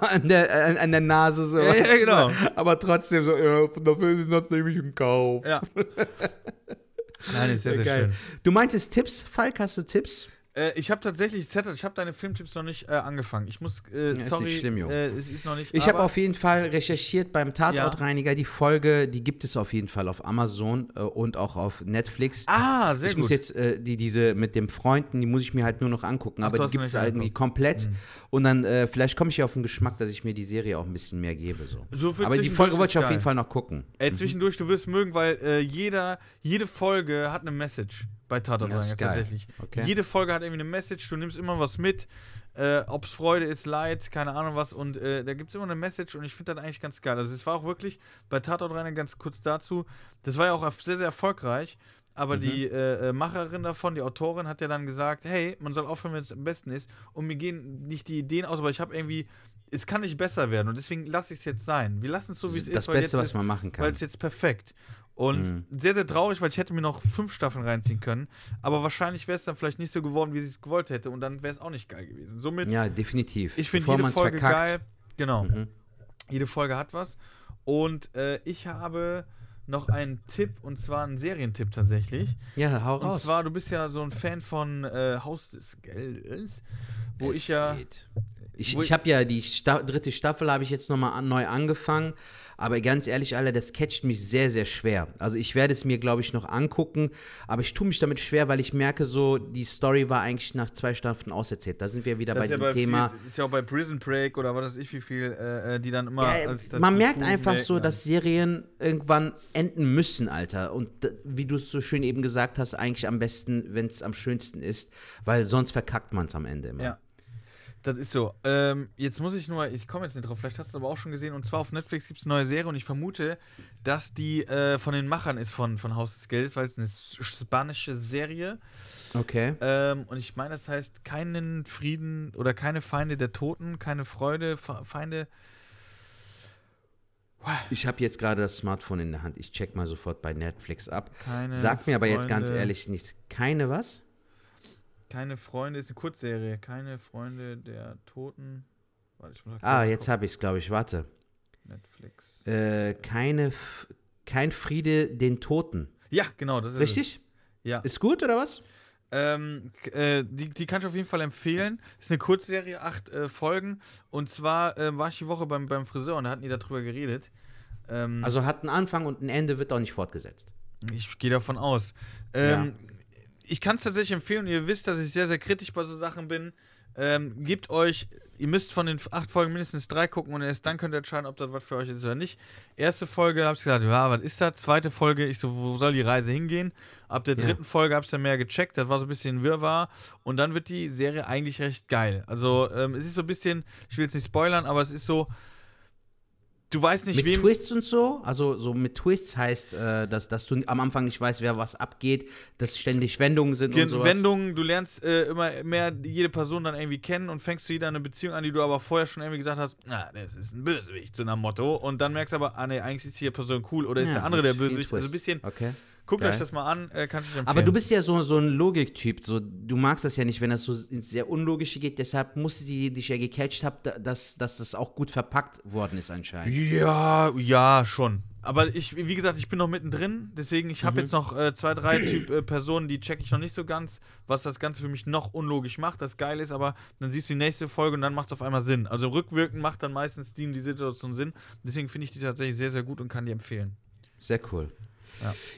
an, der, an, der Nase so. Ja, ja, genau. So. Aber trotzdem so, ja, dafür ist das nämlich ein Kauf. Ja. *laughs* Nein, ist sehr, sehr Geil. schön. Du meintest Tipps, Falk, hast du Tipps? Äh, ich habe tatsächlich, Zettel, ich habe deine Filmtipps noch nicht äh, angefangen. Ich muss, äh, ist sorry, nicht schlimm, Jo. äh, es ist noch nicht. Ich habe auf jeden Fall recherchiert beim Tatortreiniger. Die Folge, die gibt es auf jeden Fall auf Amazon äh, und auch auf Netflix. Ah, sehr ich gut. muss jetzt äh, die, diese mit dem Freunden, die muss ich mir halt nur noch angucken. Ach, aber die gibt es irgendwie komplett. Mhm. Und dann, äh, vielleicht komme ich ja auf den Geschmack, dass ich mir die Serie auch ein bisschen mehr gebe. So. So aber die Folge wollte ist ich auf jeden Fall noch gucken. Ey, zwischendurch, du wirst mögen, weil jeder, jede Folge hat eine Message. Bei Tatort geil. tatsächlich. Okay. Jede Folge hat irgendwie eine Message, du nimmst immer was mit, äh, ob es Freude ist, Leid, keine Ahnung was. Und äh, da gibt es immer eine Message und ich finde das eigentlich ganz geil. Also es war auch wirklich bei Tatort ganz kurz dazu, das war ja auch sehr, sehr erfolgreich. Aber die äh, äh, Macherin davon, die Autorin, hat ja dann gesagt, hey, man soll aufhören, wenn es am besten ist. Und mir gehen nicht die Ideen aus, aber ich habe irgendwie, es kann nicht besser werden. Und deswegen lasse ich es jetzt sein. Wir lassen es so, wie es Das ist. weil Beste, was man machen kann. Weil es jetzt perfekt. Und Mhm. sehr, sehr traurig, weil ich hätte mir noch fünf Staffeln reinziehen können. Aber wahrscheinlich wäre es dann vielleicht nicht so geworden, wie sie es gewollt hätte. Und dann wäre es auch nicht geil gewesen. Somit, Ja, definitiv. ich finde jede Folge verkackt. geil. Genau. Mhm. Jede Folge hat was. Und äh, ich habe noch einen Tipp, und zwar einen Serientipp tatsächlich. Ja, hau Und raus. zwar, du bist ja so ein Fan von äh, Haus des Geldes, wo Es ich ja. geht. Ich, ich habe ja die Sta dritte Staffel habe ich jetzt nochmal an, neu angefangen, aber ganz ehrlich, Alter, das catcht mich sehr, sehr schwer. Also ich werde es mir, glaube ich, noch angucken, aber ich tue mich damit schwer, weil ich merke so, die Story war eigentlich nach zwei Staffeln auserzählt. Da sind wir wieder Das bei ist ja diesem bei Thema. Viel, ist ja auch bei Prison Break oder was weiß ich, wie viel, äh, äh, die dann immer. Ja, als das man merkt einfach melken so, dass Serien irgendwann enden müssen, Alter. Und wie du es so schön eben gesagt hast, eigentlich am besten, wenn es am schönsten ist, weil sonst verkackt man es am Ende immer. Ja. Das ist so. Ähm, jetzt muss ich nur, ich komme jetzt nicht drauf, vielleicht hast du es aber auch schon gesehen, und zwar auf Netflix gibt es eine neue Serie und ich vermute, dass die äh, von den Machern ist von, von Haus des Geldes, weil es eine spanische Serie Okay. ähm, und ich meine, das heißt keinen Frieden oder keine Feinde der Toten, keine Freude, Fe- Feinde. Ich habe jetzt gerade das Smartphone in der Hand. Ich check mal sofort bei Netflix ab. Keine Sag mir aber jetzt ganz Freunde- ehrlich nichts. Keine was? Keine Freunde, ist eine Kurzserie. Keine Freunde der Toten. Warte, Ah, jetzt habe ich es, glaube ich. Warte. Netflix. Äh, keine, F kein Friede den Toten. Ja, genau, das ist Richtig? Es. Ja. Ist gut oder was? Ähm, äh, die, die kann ich auf jeden Fall empfehlen. Ist eine Kurzserie, acht äh, Folgen. Und zwar äh, war ich die Woche beim, beim Friseur und da hatten die darüber geredet. Ähm, Also hat einen Anfang und ein Ende, wird auch nicht fortgesetzt. ich gehe davon aus. Ähm, Ich kann es tatsächlich empfehlen. Ihr wisst, dass ich sehr, sehr kritisch bei so Sachen bin. Ähm, gebt euch, ihr müsst von den acht Folgen mindestens drei gucken und erst dann könnt ihr entscheiden, ob das was für euch ist oder nicht. Erste Folge habe ich gesagt, ja, was ist das? Zweite Folge, ich so, wo soll die Reise hingehen? Ab der Ja. dritten Folge habe ich dann mehr gecheckt, das war so ein bisschen Wirrwarr und dann wird die Serie eigentlich recht geil. Also ähm, es ist so ein bisschen, ich will jetzt nicht spoilern, aber es ist so, du weißt nicht, mit wem... Twists und so? Also so mit Twists heißt, äh, dass, dass du am Anfang nicht weißt, wer was abgeht, dass ständig Wendungen sind und Gen- sowas. Wendungen, du lernst äh, immer mehr jede Person dann irgendwie kennen und fängst zu jeder eine Beziehung an, die du aber vorher schon irgendwie gesagt hast, na, das ist ein Bösewicht, so nach Motto. Und dann merkst du aber, ah nee, eigentlich ist die Person cool oder ist Ja, der andere der mit Bösewicht. Also ein bisschen, Okay. Guckt Geil. euch das mal an, äh, kann ich empfehlen. Aber du bist ja so, so ein Logiktyp. So, du magst das ja nicht, wenn das so ins sehr Unlogische geht. Deshalb musste die dich ja gecatcht haben, da- dass, dass das auch gut verpackt worden ist anscheinend. Ja, ja, schon. Aber ich, wie gesagt, ich bin noch mittendrin, deswegen, ich Mhm. habe jetzt noch äh, zwei, drei Typ äh, Personen, die check ich noch nicht so ganz, was das Ganze für mich noch unlogisch macht. Das geil ist, aber dann siehst du die nächste Folge und dann macht es auf einmal Sinn. Also rückwirkend macht dann meistens die, die Situation Sinn. Deswegen finde ich die tatsächlich sehr, sehr gut und kann die empfehlen. Sehr cool.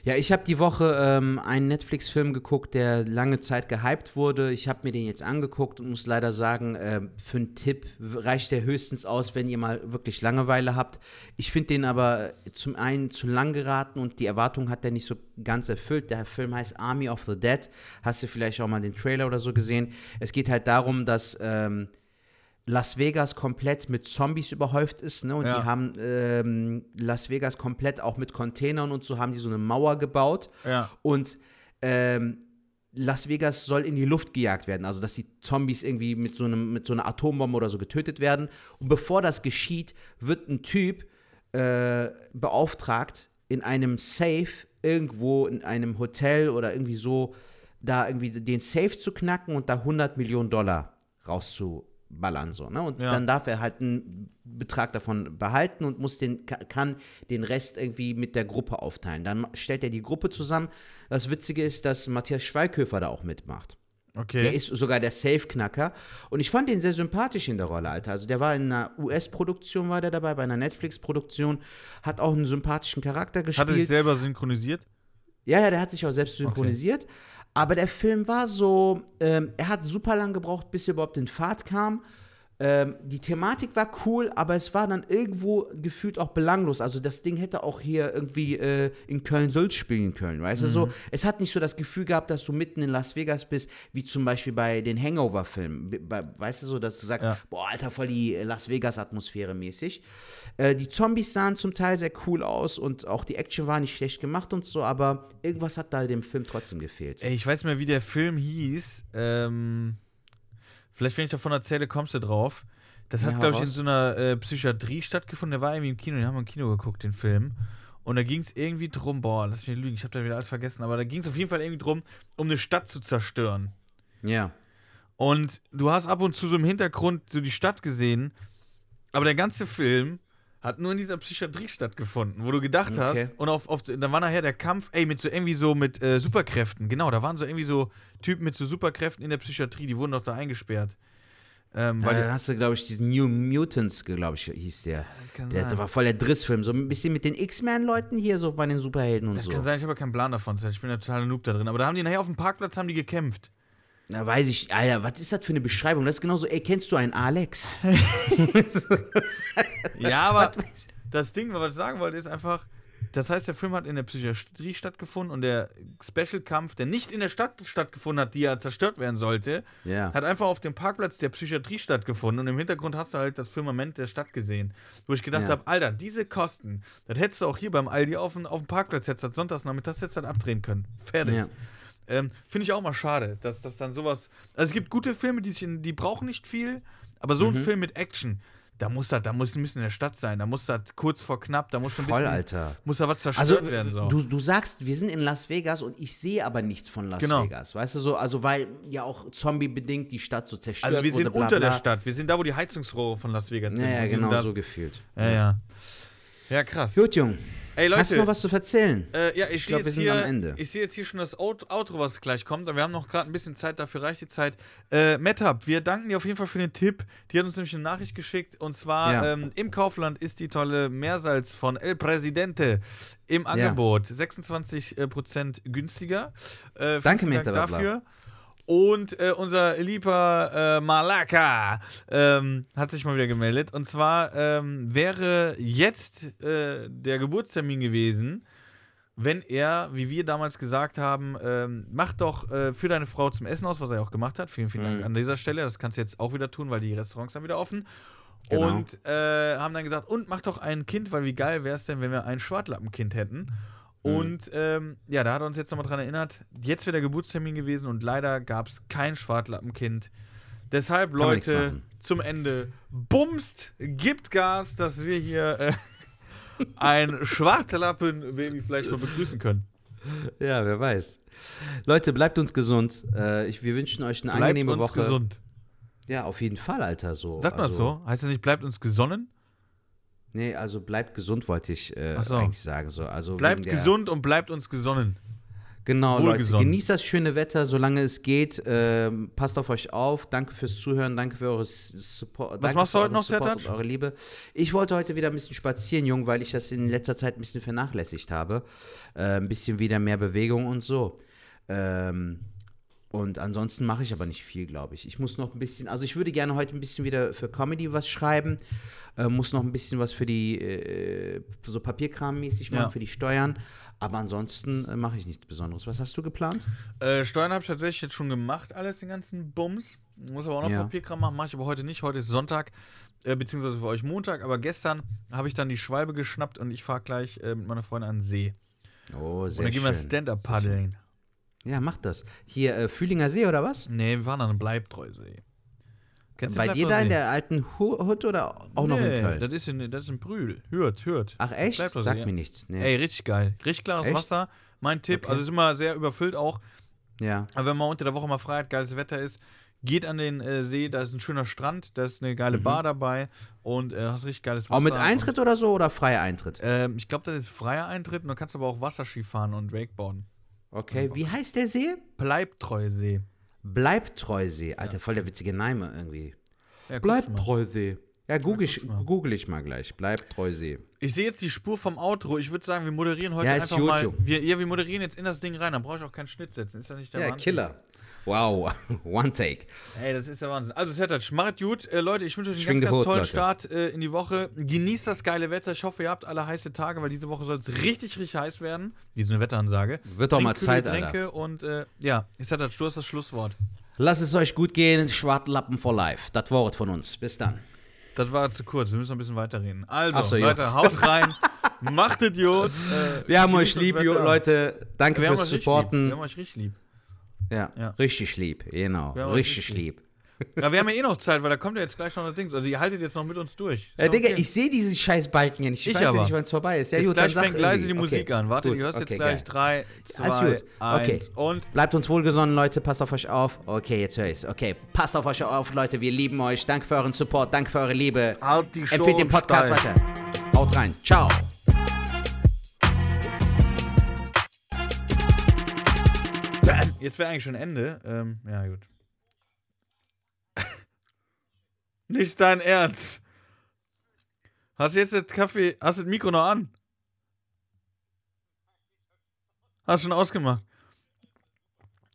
Ja. Ich habe die Woche ähm, einen Netflix-Film geguckt, der lange Zeit gehypt wurde. Ich habe mir den jetzt angeguckt und muss leider sagen, äh, für einen Tipp reicht der höchstens aus, wenn ihr mal wirklich Langeweile habt. Ich finde den aber zum einen zu lang geraten und die Erwartung hat er nicht so ganz erfüllt. Der Film heißt Army of the Dead. Hast du vielleicht auch mal den Trailer oder so gesehen? Es geht halt darum, dass ähm, Las Vegas komplett mit Zombies überhäuft ist, ne? Und Ja. die haben ähm, Las Vegas komplett auch mit Containern und so haben die so eine Mauer gebaut. Ja. Und ähm, Las Vegas soll in die Luft gejagt werden, also dass die Zombies irgendwie mit so, einem, mit so einer Atombombe oder so getötet werden. Und bevor das geschieht, wird ein Typ äh, beauftragt, in einem Safe irgendwo in einem Hotel oder irgendwie so, da irgendwie den Safe zu knacken und da 100 Millionen Dollar rauszuballern. So, ne? Und Ja. dann darf er halt einen Betrag davon behalten und muss den, ka- kann den Rest irgendwie mit der Gruppe aufteilen. Dann stellt er die Gruppe zusammen. Das Witzige ist, dass Matthias Schweighöfer da auch mitmacht. Okay. Der ist sogar der Safe-Knacker. Und ich fand den sehr sympathisch in der Rolle, Alter. Also der war in einer US-Produktion, war der dabei, bei einer Netflix-Produktion, hat auch einen sympathischen Charakter Hat er sich gespielt. selber synchronisiert? Ja, ja, der hat sich auch selbst synchronisiert. Aber der Film war so, ähm, er hat super lang gebraucht, bis er überhaupt in Fahrt kam. Ähm, die Thematik war cool, aber es war dann irgendwo gefühlt auch belanglos. Also das Ding hätte auch hier irgendwie äh, in Köln-Sülz spielen können, weißt du so? Es hat nicht so das Gefühl gehabt, dass du mitten in Las Vegas bist, wie zum Beispiel bei den Hangover-Filmen. Weißt du so, dass du sagst, Ja. boah, Alter, voll die äh, Las Vegas-Atmosphäre mäßig. Äh, die Zombies sahen zum Teil sehr cool aus und auch die Action war nicht schlecht gemacht und so, aber irgendwas hat da dem Film trotzdem gefehlt. Ey, ich weiß mehr, wie der Film hieß. Ähm, vielleicht, wenn ich davon erzähle, kommst du drauf. Das hat, Ja, glaube ich, in so einer äh, Psychiatrie stattgefunden. Der war irgendwie im Kino, den haben wir im Kino geguckt, den Film. Und da ging es irgendwie drum, boah, lass mich nicht lügen, ich habe da wieder alles vergessen, aber da ging es auf jeden Fall irgendwie drum, um eine Stadt zu zerstören. Ja. Und du hast ab und zu so im Hintergrund so die Stadt gesehen, aber der ganze Film hat nur in dieser Psychiatrie stattgefunden, wo du gedacht Okay. hast, und auf, auf, da war nachher der Kampf, ey, mit so irgendwie so mit äh, Superkräften, genau, da waren so irgendwie so Typen mit so Superkräften in der Psychiatrie, die wurden doch da eingesperrt. Ähm, die- dann hast du, glaube ich, diesen New Mutants, glaube ich, hieß der. Der sein. war voll der Drissfilm. So ein bisschen mit den X-Men-Leuten hier, so bei den Superhelden und das so. kann sein, ich habe ja keinen Plan davon, das ich bin ja totaler Noob da drin, aber da haben die nachher auf dem Parkplatz haben die gekämpft. Da weiß ich, Alter, was ist das für eine Beschreibung? Das ist genauso, ey, kennst du einen Alex? *laughs* Ja, *laughs* aber das Ding, was ich sagen wollte, ist einfach, das heißt, der Film hat in der Psychiatrie stattgefunden und der Special-Kampf, der nicht in der Stadt stattgefunden hat, die ja zerstört werden sollte, Ja. hat einfach auf dem Parkplatz der Psychiatrie stattgefunden und im Hintergrund hast du halt das Firmament der Stadt gesehen. Wo ich gedacht Ja. habe, Alter, diese Kosten, das hättest du auch hier beim Aldi auf dem, auf dem Parkplatz jetzt das Sonntagsnachmittag jetzt dann abdrehen können. Fertig. Ja. Ähm, Finde ich auch mal schade, dass das dann sowas. Also es gibt gute Filme, die, sich in, die brauchen nicht viel, aber so Mhm. ein Film mit Action, da muss das, da muss ein bisschen in der Stadt sein, da muss das kurz vor knapp, da muss schon ein Voll, bisschen, Alter. muss da was zerstört Also, werden. So. du, du sagst, wir sind in Las Vegas und ich sehe aber nichts von Las Genau. Vegas. Weißt du so? Also, weil ja auch zombie-bedingt die Stadt so zerstört also wir wurde. sind bla, unter bla. der Stadt, wir sind da, wo die Heizungsrohre von Las Vegas sind. Ja, ja, genau so gefühlt. Ja, ja. Ja, krass. Gut, Jung. Ey, Leute. Hast du noch was zu erzählen? Äh, ja, ich, Ich sehe glaub, wir sind hier, am Ende. Ich sehe jetzt hier schon das Out- Outro, was gleich kommt, aber wir haben noch gerade ein bisschen Zeit, dafür reicht die Zeit. Äh, MedHub, wir danken dir auf jeden Fall für den Tipp. Die hat uns nämlich eine Nachricht geschickt und zwar Ja. ähm, im Kaufland ist die tolle Meersalz von El Presidente im Angebot. 26% günstiger. Äh, Danke, vielen Dank dafür. Und äh, unser lieber äh, Malaka ähm, hat sich mal wieder gemeldet. Und zwar ähm, wäre jetzt äh, der Geburtstermin gewesen, wenn er, wie wir damals gesagt haben, ähm, mach doch äh, für deine Frau zum Essen aus, was er auch gemacht hat. Vielen, vielen Mhm. Dank an dieser Stelle. Das kannst du jetzt auch wieder tun, weil die Restaurants haben wieder offen. Genau. Und äh, haben dann gesagt, und mach doch ein Kind, weil wie geil wäre es denn, wenn wir ein Schwartlappenkind hätten. Mhm. Und ähm, ja, da hat er uns jetzt nochmal dran erinnert, jetzt wäre der Geburtstermin gewesen und leider gab es kein Schwartlappenkind. Deshalb, nichts Leute, zum Ende, bumst, gibt Gas, dass wir hier äh, ein Schwartlappen-Baby vielleicht mal begrüßen können. Ja, wer weiß. Leute, bleibt uns gesund. Äh, ich, wir wünschen euch eine Bleibt angenehme uns Woche. gesund. Ja, auf jeden Fall, Alter. So. Sagt man also, so? Heißt das nicht, bleibt uns gesonnen? Nee, also bleibt gesund, wollte ich äh, so. eigentlich sagen. So. Also Bleibt gesund und bleibt uns gesonnen. Genau, Leute. Genießt das schöne Wetter, solange es geht. Ähm, passt auf euch auf. Danke fürs Zuhören. Danke für eure Support. danke machst du heute noch, Sertac? Eure Liebe. Ich wollte heute wieder ein bisschen spazieren, Jung, weil ich das in letzter Zeit ein bisschen vernachlässigt habe. Äh, ein bisschen wieder mehr Bewegung und so. Ähm, und ansonsten mache ich aber nicht viel, glaube ich. Ich muss noch ein bisschen, also ich würde gerne heute ein bisschen wieder für Comedy was schreiben. Äh, muss noch ein bisschen was für die, äh, so Papierkram-mäßig machen, Ja. für die Steuern. Aber ansonsten äh, mache ich nichts Besonderes. Was hast du geplant? Äh, Steuern habe ich tatsächlich jetzt schon gemacht, alles, den ganzen Bums. Muss aber auch noch Ja. Papierkram machen, mache ich aber heute nicht. Heute ist Sonntag, äh, beziehungsweise für euch Montag. Aber gestern habe ich dann die Schwalbe geschnappt und ich fahre gleich äh, mit meiner Freundin an den See. Oh, sehr und dann gehen wir schön. Stand-Up schön. Ja, mach das. Hier, äh, Fühlinger See oder was? Nee, wir fahren an den Bleibtreusee. Kennst du Bei dir da in der alten Hu- Hut oder auch noch in Nee, Köln? Das ist in, das ist in Brühl. Hört, hört. Ach echt? Bleibtreusee, Sag ja. mir nichts. Nee. Ey, richtig geil. Richtig klares Echt? Wasser. Mein Tipp. Okay. Also ist immer sehr überfüllt auch. Ja. Aber wenn man unter der Woche mal frei hat, geiles Wetter ist, geht an den äh, See, da ist ein schöner Strand, da ist eine geile Bar dabei und äh, hast richtig geiles Wasser. Mhm. Auch mit Eintritt oder so oder freier Eintritt? Und, ähm, ich glaube, das ist freier Eintritt und du kannst aber auch Wasserski fahren und Wakeboarden. Okay, wie heißt der See? Bleibtreusee. Bleibtreusee. Alter, voll der witzige Name irgendwie. Ja. Bleibtreusee. Ja, google ich, google ich mal gleich. Bleibtreusee. Ich sehe jetzt die Spur vom Outro. Ich würde sagen, wir moderieren heute Ja, ist einfach gut, mal. Wir, ja, wir moderieren jetzt in das Ding rein. Dann brauche ich auch keinen Schnitt setzen. Ist ja nicht der Ja, Wahnsinn. Killer. Wow, *laughs* one take. Ey, das ist der Wahnsinn. Also, Sertac, macht gut. Äh, Leute, ich wünsche euch einen ganz, ganz tollen Leute. Start äh, in die Woche. Genießt das geile Wetter. Ich hoffe, ihr habt alle heiße Tage, weil diese Woche soll es richtig, richtig heiß werden. Wie so eine Wetteransage. Wird doch mal Zeit, Alter. Und äh, ja, Sertac, du hast das Schlusswort. Lasst es euch gut gehen. Schwartlappen for life. Das Wort von uns. Bis dann. Das war zu kurz. Wir müssen noch ein bisschen weiterreden. Also, so, Leute, gut. haut rein. *laughs* Macht Idiot. Äh, Wir haben euch das lieb. Leute. Danke Wir fürs lieb. Wir Supporten. haben euch richtig lieb. Ja, Ja. richtig lieb. Genau, richtig richtig lieb. Ja, wir haben ja eh noch Zeit, weil da kommt ja jetzt gleich noch das Ding. Also, ihr haltet jetzt noch mit uns durch. Äh, Ja, Digga, okay. ich sehe diesen scheiß Balken ja nicht. Ich, Ich weiß ja aber. nicht, wann es vorbei ist. Ja, Jetzt gut, gleich dann fängt leise die Musik okay. an. Warte, Gut, du hörst okay, jetzt gleich geil. 3, Alles 2, gut. Okay. 1 und Bleibt uns wohlgesonnen, Leute. Passt auf euch auf. Okay, jetzt höre ich's. Okay, passt auf euch auf, Leute. Wir lieben euch. Danke für euren Support. Danke für eure Liebe. Halt die Empfehlt den Show Podcast steil. weiter. Haut rein. Ciao. Jetzt wäre eigentlich schon Ende. Ähm, ja, gut. *laughs* Nicht dein Ernst. Hast du jetzt das Kaffee, hast du das Mikro noch an? Hast schon ausgemacht.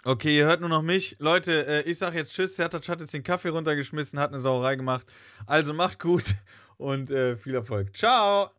Okay, ihr hört nur noch mich. Leute, äh, ich sag jetzt Tschüss. Sertac hat jetzt den Kaffee runtergeschmissen, hat eine Sauerei gemacht. Also macht gut *laughs* und äh, viel Erfolg. Ciao.